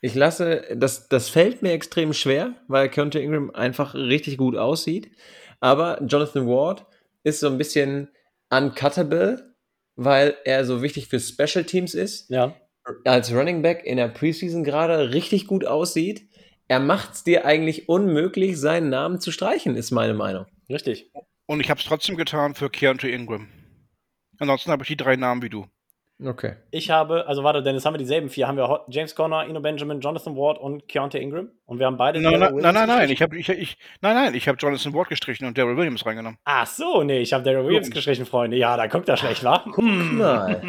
Ich lasse, das, das fällt mir extrem schwer, weil Keontae Ingram einfach richtig gut aussieht. Aber Jonathan Ward ist so ein bisschen uncuttable, weil er so wichtig für Special Teams ist. Ja. Als Running Back in der Preseason gerade richtig gut aussieht. Er macht es dir eigentlich unmöglich, seinen Namen zu streichen, ist meine Meinung. Richtig. Und ich habe es trotzdem getan für Keontae Ingram. Ansonsten habe ich die drei Namen wie du. Okay. Ich habe, also warte, Dennis, haben wir dieselben vier. Haben wir James Conner, Eno Benjamin, Jonathan Ward und Keontae Ingram? Und wir haben beide Nein, nein, nein, nein? Ich habe ich, ich, nein, nein, ich habe Jonathan Ward gestrichen und Daryl Williams reingenommen. Ach so, nee, ich habe Darrell Williams Logisch. gestrichen, Freunde. Ja, da guckt er schlecht, wa? Hm. Mal.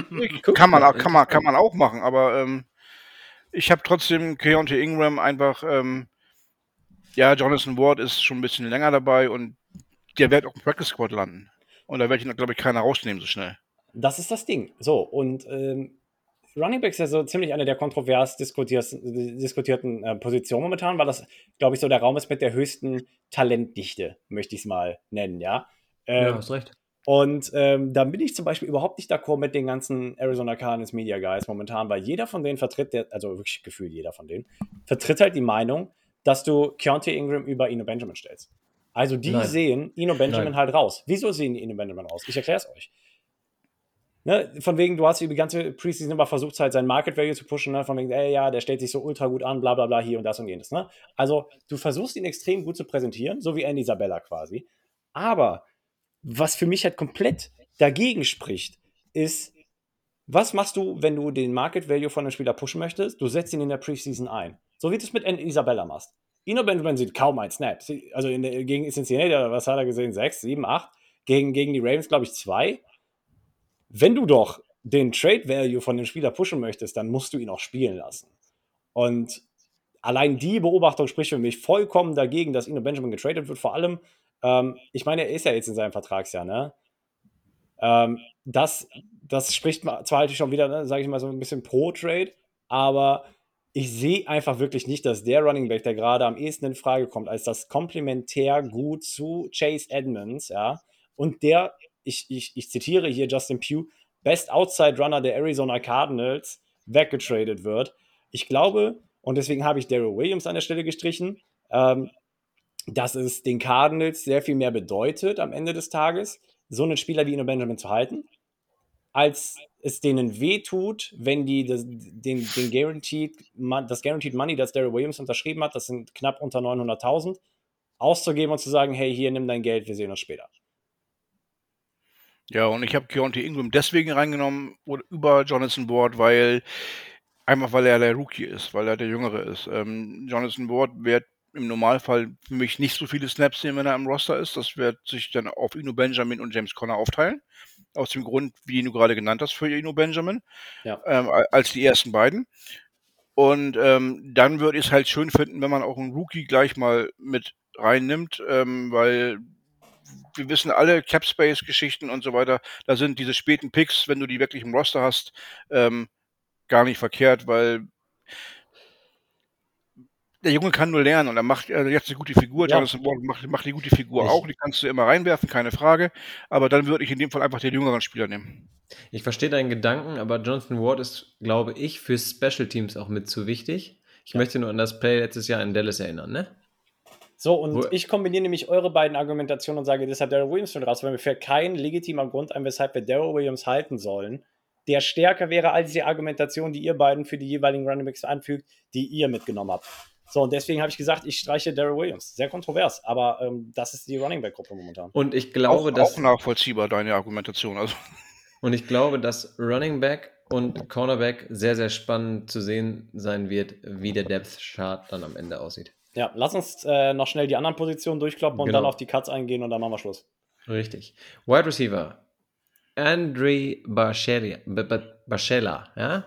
Guck kann, man, mal, kann, man, kann man auch machen, aber ähm, ich habe trotzdem Keontae Ingram einfach, ähm, ja, Jonathan Ward ist schon ein bisschen länger dabei und der wird auch im Practice Squad landen. Und da werde ich, glaube ich, keiner rausnehmen so schnell. Das ist das Ding. So, und ähm, Running Back ist ja so ziemlich eine der kontrovers diskutierten äh, Positionen momentan, weil das, glaube ich, so der Raum ist mit der höchsten Talentdichte, möchte ich es mal nennen, ja. Ähm, Ja, hast recht. Und ähm, da bin ich zum Beispiel überhaupt nicht d'accord mit den ganzen Arizona Cardinals Media Guys momentan, weil jeder von denen vertritt, der, also wirklich gefühlt jeder von denen, vertritt halt die Meinung, dass du Keontae Ingram über Eno Benjamin stellst. Also die Nein. sehen Eno Benjamin Nein. halt raus. Wieso sehen die Eno Benjamin raus? Ich erkläre es euch. Ne, von wegen, du hast über die ganze Preseason immer versucht, halt sein Market Value zu pushen, ne? von wegen, ey, ja, der stellt sich so ultra gut an, bla bla bla, hier und das und jenes. Ne? Also, du versuchst ihn extrem gut zu präsentieren, so wie Andy Isabella quasi. Aber was für mich halt komplett dagegen spricht, ist, was machst du, wenn du den Market Value von einem Spieler pushen möchtest? Du setzt ihn in der Preseason ein. So wie du es mit Andy Isabella machst. Ino Benjamin sieht kaum ein Snap. Also der, gegen Cincinnati, was hat er gesehen? Sechs, sieben, acht. Gegen, gegen die Ravens, glaube ich, zwei. Wenn du doch den Trade Value von dem Spieler pushen möchtest, dann musst du ihn auch spielen lassen. Und allein die Beobachtung spricht für mich vollkommen dagegen, dass Ino Benjamin getradet wird. Vor allem, ähm, ich meine, er ist ja jetzt in seinem Vertragsjahr, ne? Ähm, das, das spricht zwar halt schon wieder, ne, sage ich mal, so ein bisschen pro Trade, aber ich sehe einfach wirklich nicht, dass der Running Back, der gerade am ehesten in Frage kommt, als das komplementär gut zu Chase Edmonds, ja, und der, ich, ich, ich zitiere hier Justin Pugh, Best Outside Runner der Arizona Cardinals weggetradet wird. Ich glaube, und deswegen habe ich Daryl Williams an der Stelle gestrichen, ähm, dass es den Cardinals sehr viel mehr bedeutet am Ende des Tages, so einen Spieler wie Ino Benjamin zu halten, als es denen wehtut, wenn die das, den, den Guaranteed, das Guaranteed Money, das Daryl Williams unterschrieben hat, das sind knapp unter 900.000, auszugeben und zu sagen, hey, hier, nimm dein Geld, wir sehen uns später. Ja, und ich habe Keontae Ingram deswegen reingenommen oder über Jonathan Ward, weil einfach weil er der Rookie ist, weil er der Jüngere ist. Ähm, Jonathan Ward wird im Normalfall für mich nicht so viele Snaps sehen, wenn er im Roster ist. Das wird sich dann auf Ino Benjamin und James Conner aufteilen. Aus dem Grund, wie du gerade genannt hast, für Ino Benjamin. Ja. Ähm, als die ersten beiden. Und ähm, dann würde ich es halt schön finden, wenn man auch einen Rookie gleich mal mit reinnimmt, ähm, weil wir wissen alle Capspace-Geschichten und so weiter, da sind diese späten Picks, wenn du die wirklich im Roster hast, ähm, gar nicht verkehrt, weil der Junge kann nur lernen und er macht äh, jetzt eine gute Figur. Ja. Jonathan Ward macht, macht eine gute Figur Ich- auch, die kannst du immer reinwerfen, keine Frage. Aber dann würde ich in dem Fall einfach den jüngeren Spieler nehmen. Ich verstehe deinen Gedanken, aber Jonathan Ward ist, glaube ich, für Special Teams auch mit zu wichtig. Ich Ja. möchte nur an das Play letztes Jahr in Dallas erinnern, ne? So, und Wo- ich kombiniere nämlich eure beiden Argumentationen und sage, deshalb Daryl Williams schon raus, weil mir fällt kein legitimer Grund ein, weshalb wir Daryl Williams halten sollen, der stärker wäre als die Argumentation, die ihr beiden für die jeweiligen Running Backs anfügt, die ihr mitgenommen habt. So, und deswegen habe ich gesagt, ich streiche Daryl Williams. Sehr kontrovers, aber ähm, das ist die Running Back-Gruppe momentan. Und ich glaube, auch, dass auch nachvollziehbar, deine Argumentation. Also, Und ich glaube, dass Running Back und Cornerback sehr, sehr spannend zu sehen sein wird, wie der Depth Chart dann am Ende aussieht. Ja, lass uns äh, noch schnell die anderen Positionen durchkloppen und Genau. dann auf die Cuts eingehen und dann machen wir Schluss. Richtig. Wide Receiver. Andre Barcella, ja?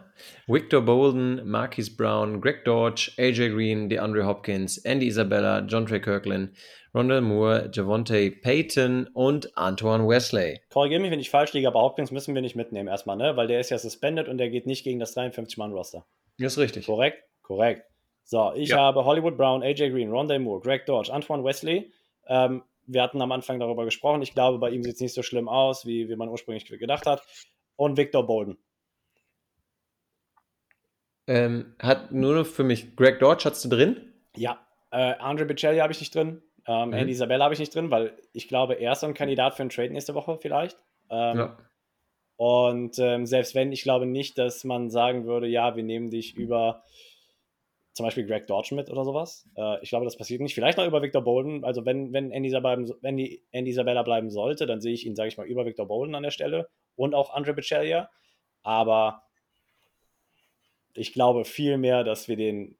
Victor Bolden, Marquis Brown, Greg Dodge, AJ Green, DeAndre Hopkins, Andy Isabella, John Trey Kirkland, Rondell Moore, Javonte Payton und Antoine Wesley. Korrigiere mich, wenn ich falsch liege, aber Hopkins müssen wir nicht mitnehmen erstmal, ne? Weil der ist ja suspended und der geht nicht gegen das 53-Mann-Roster. Das ist richtig. Korrekt? Korrekt. So, ich Ja. habe Hollywood Brown, AJ Green, Rondell Moore, Greg Dodge, Antoine Wesley. Ähm, wir hatten am Anfang darüber gesprochen. Ich glaube, bei ihm sieht es nicht so schlimm aus, wie, wie man ursprünglich gedacht hat. Und Victor Bolden. Ähm, hat nur noch für mich Greg Dodge hast du drin? Ja, äh, Andre Bicelli habe ich nicht drin. Ähm, Mhm. Andy Isabella habe ich nicht drin, weil ich glaube, er ist so ein Kandidat für einen Trade nächste Woche vielleicht. Ähm, Ja. Und ähm, selbst wenn, ich glaube nicht, dass man sagen würde, ja, wir nehmen dich über zum Beispiel Greg Dodge mit oder sowas. Äh, ich glaube, das passiert nicht. Vielleicht noch über Victor Bolden. Also wenn, wenn, Andy, Isabella bleiben, wenn die Andy Isabella bleiben sollte, dann sehe ich ihn, sage ich mal, über Victor Bolden an der Stelle und auch Andre Bicellia. Aber ich glaube vielmehr, dass wir den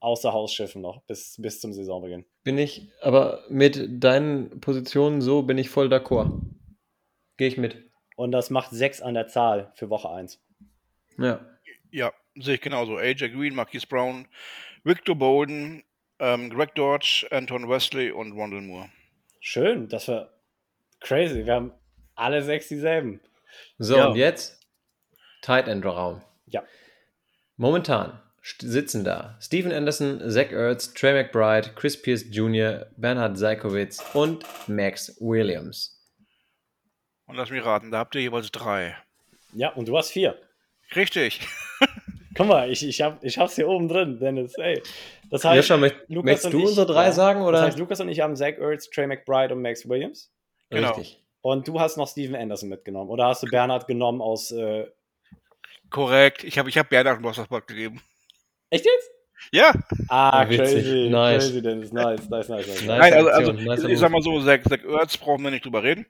außer Haus schiffen noch bis, bis zum Saisonbeginn. Bin ich, aber mit deinen Positionen so bin ich voll d'accord. Gehe ich mit. Und das macht sechs an der Zahl für Woche 1. Ja. Ja, sehe ich genauso. AJ Green, Marquis Brown, Victor Bolden, ähm, Greg Dodge, Anton Wesley und Rondell Moore. Schön, das war crazy. Wir haben alle sechs dieselben. So, Ja. und jetzt Tight End Raum. Ja. Momentan sitzen da Steven Anderson, Zach Ertz, Trey McBride, Chris Pierce Jr., Bernhard Seikowitz und Max Williams. Und lass mich raten, da habt ihr jeweils drei. Ja, und du hast vier. Richtig. Guck mal, ich, ich, hab, ich hab's hier oben drin, Dennis. Ey. Das heißt, Joscha, möcht, Lukas möchtest und du ich- unsere drei ja. sagen? Oder? das heißt, Lukas und ich haben Zach Ertz, Trey McBride und Max Williams. Genau. Richtig. Und du hast noch Steven Anderson mitgenommen. Oder hast du Bernhard genommen aus. Äh, Korrekt. Ich habe ich hab Bernhard einen Roster-Spot gegeben. echt jetzt? Ja. Ah, witzig. crazy. Nice. Crazy, Dennis. Nice, nice, nice. nice. Nice. Nein, also, also nicer ich sag mal so, Zach, Zach Ertz brauchen wir nicht drüber reden.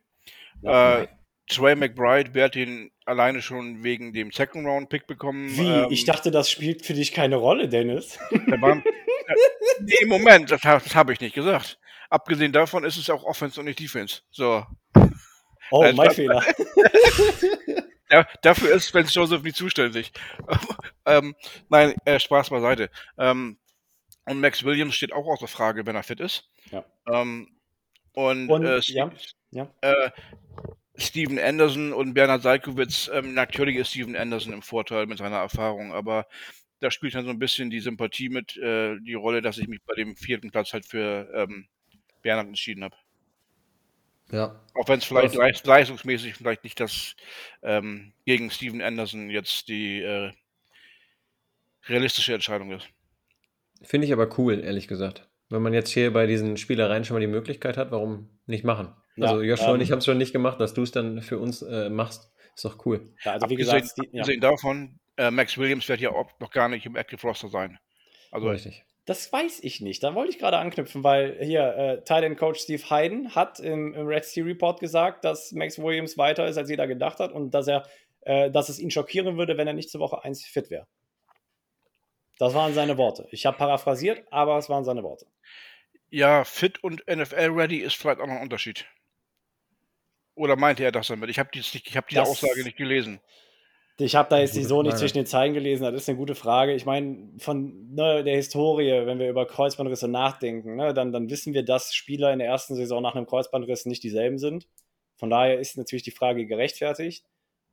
Ja. Äh, Trey McBride, ihn alleine schon wegen dem Second-Round-Pick bekommen? Wie? Ähm, ich dachte, das spielt für dich keine Rolle, Dennis. war, nee, im Moment, das, das habe ich nicht gesagt. Abgesehen davon ist es auch Offense und nicht Defense. So. Oh, mein. Fehler. Ja, dafür ist Vance Joseph nicht zuständig. ähm, nein, äh, Spaß beiseite. Ähm, und Max Williams steht auch außer Frage, wenn er fit ist. Ja. Ähm, und Und, äh, ja, ja. Äh, Steven Anderson und Bernhard Seikowitz, ähm, natürlich ist Steven Anderson im Vorteil mit seiner Erfahrung, aber da spielt dann so ein bisschen die Sympathie mit, äh, die Rolle, dass ich mich bei dem vierten Platz halt für ähm, Bernhard entschieden habe. Ja. Auch wenn es vielleicht Also- leist- leistungsmäßig vielleicht nicht das ähm, gegen Steven Anderson jetzt die äh, realistische Entscheidung ist. Finde ich aber cool, ehrlich gesagt. Wenn man jetzt hier bei diesen Spielereien schon mal die Möglichkeit hat, warum nicht machen? Ja, also Joshua und ähm, ich haben es schon nicht gemacht, dass du es dann für uns äh, machst. Ist doch cool. ja also wie Abgesehen, gesagt, die, ja. abgesehen davon, äh, Max Williams wird ja auch noch gar nicht im Active Roster sein. Also Richtig. Das weiß ich nicht. Da wollte ich gerade anknüpfen, weil hier äh, Titan Coach Steve Hayden hat im, im Red Sea Report gesagt, dass Max Williams weiter ist, als jeder gedacht hat und dass er, äh, dass es ihn schockieren würde, wenn er nicht zur Woche 1 fit wäre. Das waren seine Worte. Ich habe paraphrasiert, aber es waren seine Worte. ja, fit und NFL ready ist vielleicht auch noch ein Unterschied. Oder meinte er das damit? Ich habe hab diese Das- Aussage nicht gelesen. Ich habe da jetzt Gute so nicht zwischen den Zeilen gelesen, das ist eine gute Frage. Ich meine, von ne, der Historie, wenn wir über Kreuzbandrisse nachdenken, ne, dann, dann wissen wir, dass Spieler in der ersten Saison nach einem Kreuzbandriss nicht dieselben sind. Von daher ist natürlich die Frage gerechtfertigt.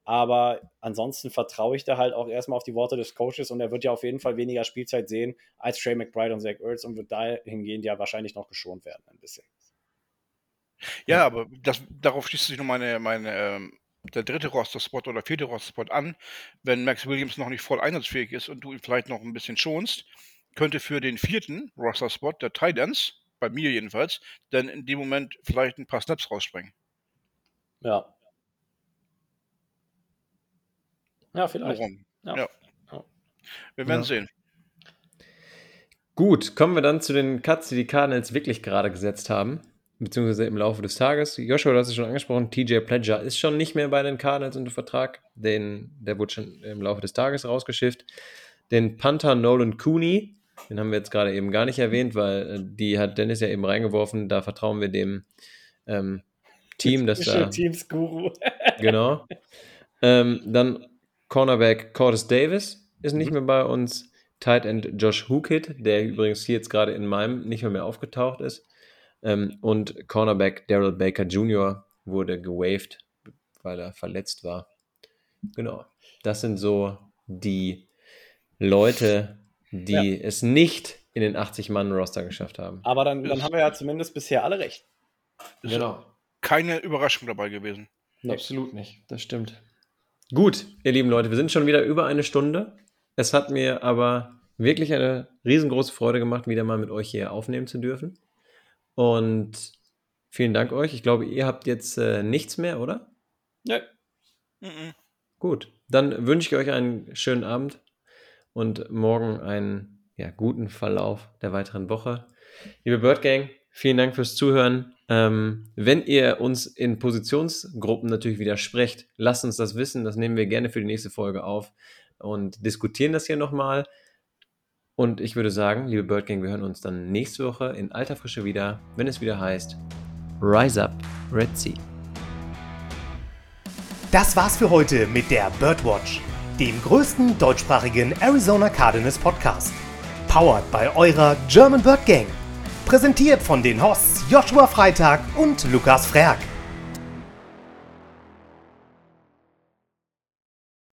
Aber ansonsten vertraue ich da halt auch erstmal auf die Worte des Coaches und er wird ja auf jeden Fall weniger Spielzeit sehen als Trey McBride und Zach Ertz und wird dahingehend ja wahrscheinlich noch geschont werden ein bisschen. Ja, aber das, darauf schließt sich noch meine, meine, ähm, der dritte Roster-Spot oder vierte Roster-Spot an. Wenn Max Williams noch nicht voll einsatzfähig ist und du ihn vielleicht noch ein bisschen schonst, könnte für den vierten Roster-Spot der Titans, bei mir jedenfalls, dann in dem Moment vielleicht ein paar Snaps rausspringen. Ja. Ja, vielleicht. Warum? Ja. Ja. Ja. Wir werden Ja. sehen. Gut, kommen wir dann zu den Cuts, die die Cardinals wirklich gerade gesetzt haben, beziehungsweise im Laufe des Tages. Joshua, du hast es schon angesprochen, TJ Pledger ist schon nicht mehr bei den Cardinals unter Vertrag. Den, der wurde schon im Laufe des Tages rausgeschifft. Den Panther Nolan Cooney, den haben wir jetzt gerade eben gar nicht erwähnt, weil äh, die hat Dennis ja eben reingeworfen. Da vertrauen wir dem ähm, Team, das da. Teams Guru. genau. Ähm, dann Cornerback Curtis Davis ist nicht mehr bei uns. Tight End Josh Hookit, der übrigens hier jetzt gerade in meinem nicht mehr, mehr aufgetaucht ist. Ähm, und Cornerback Daryl Baker Jr. wurde gewaved, weil er verletzt war. Genau. Das sind so die Leute, die ja. es nicht in den 80-Mann-Roster geschafft haben. Aber dann, dann haben wir ja zumindest bisher alle recht. Genau. Keine Überraschung dabei gewesen. Nee. Absolut nicht. Das stimmt. Gut, ihr lieben Leute, wir sind schon wieder über eine Stunde. Es hat mir aber wirklich eine riesengroße Freude gemacht, wieder mal mit euch hier aufnehmen zu dürfen. Und vielen Dank euch. Ich glaube, ihr habt jetzt äh, nichts mehr, oder? Nee. Mhm. Gut, dann wünsche ich euch einen schönen Abend und morgen einen ja, guten Verlauf der weiteren Woche. Liebe Bird Gang, vielen Dank fürs Zuhören. Ähm, wenn ihr uns in Positionsgruppen natürlich widersprecht, lasst uns das wissen. Das nehmen wir gerne für die nächste Folge auf und diskutieren das hier nochmal. Und ich würde sagen, liebe Bird Gang, wir hören uns dann nächste Woche in alter Frische wieder, wenn es wieder heißt Rise Up Red Sea. Das war's für heute mit der Birdwatch, dem größten deutschsprachigen Arizona Cardinals Podcast. Powered bei eurer German Bird Gang. Präsentiert von den Hosts Joshua Freitag und Lukas Frerk.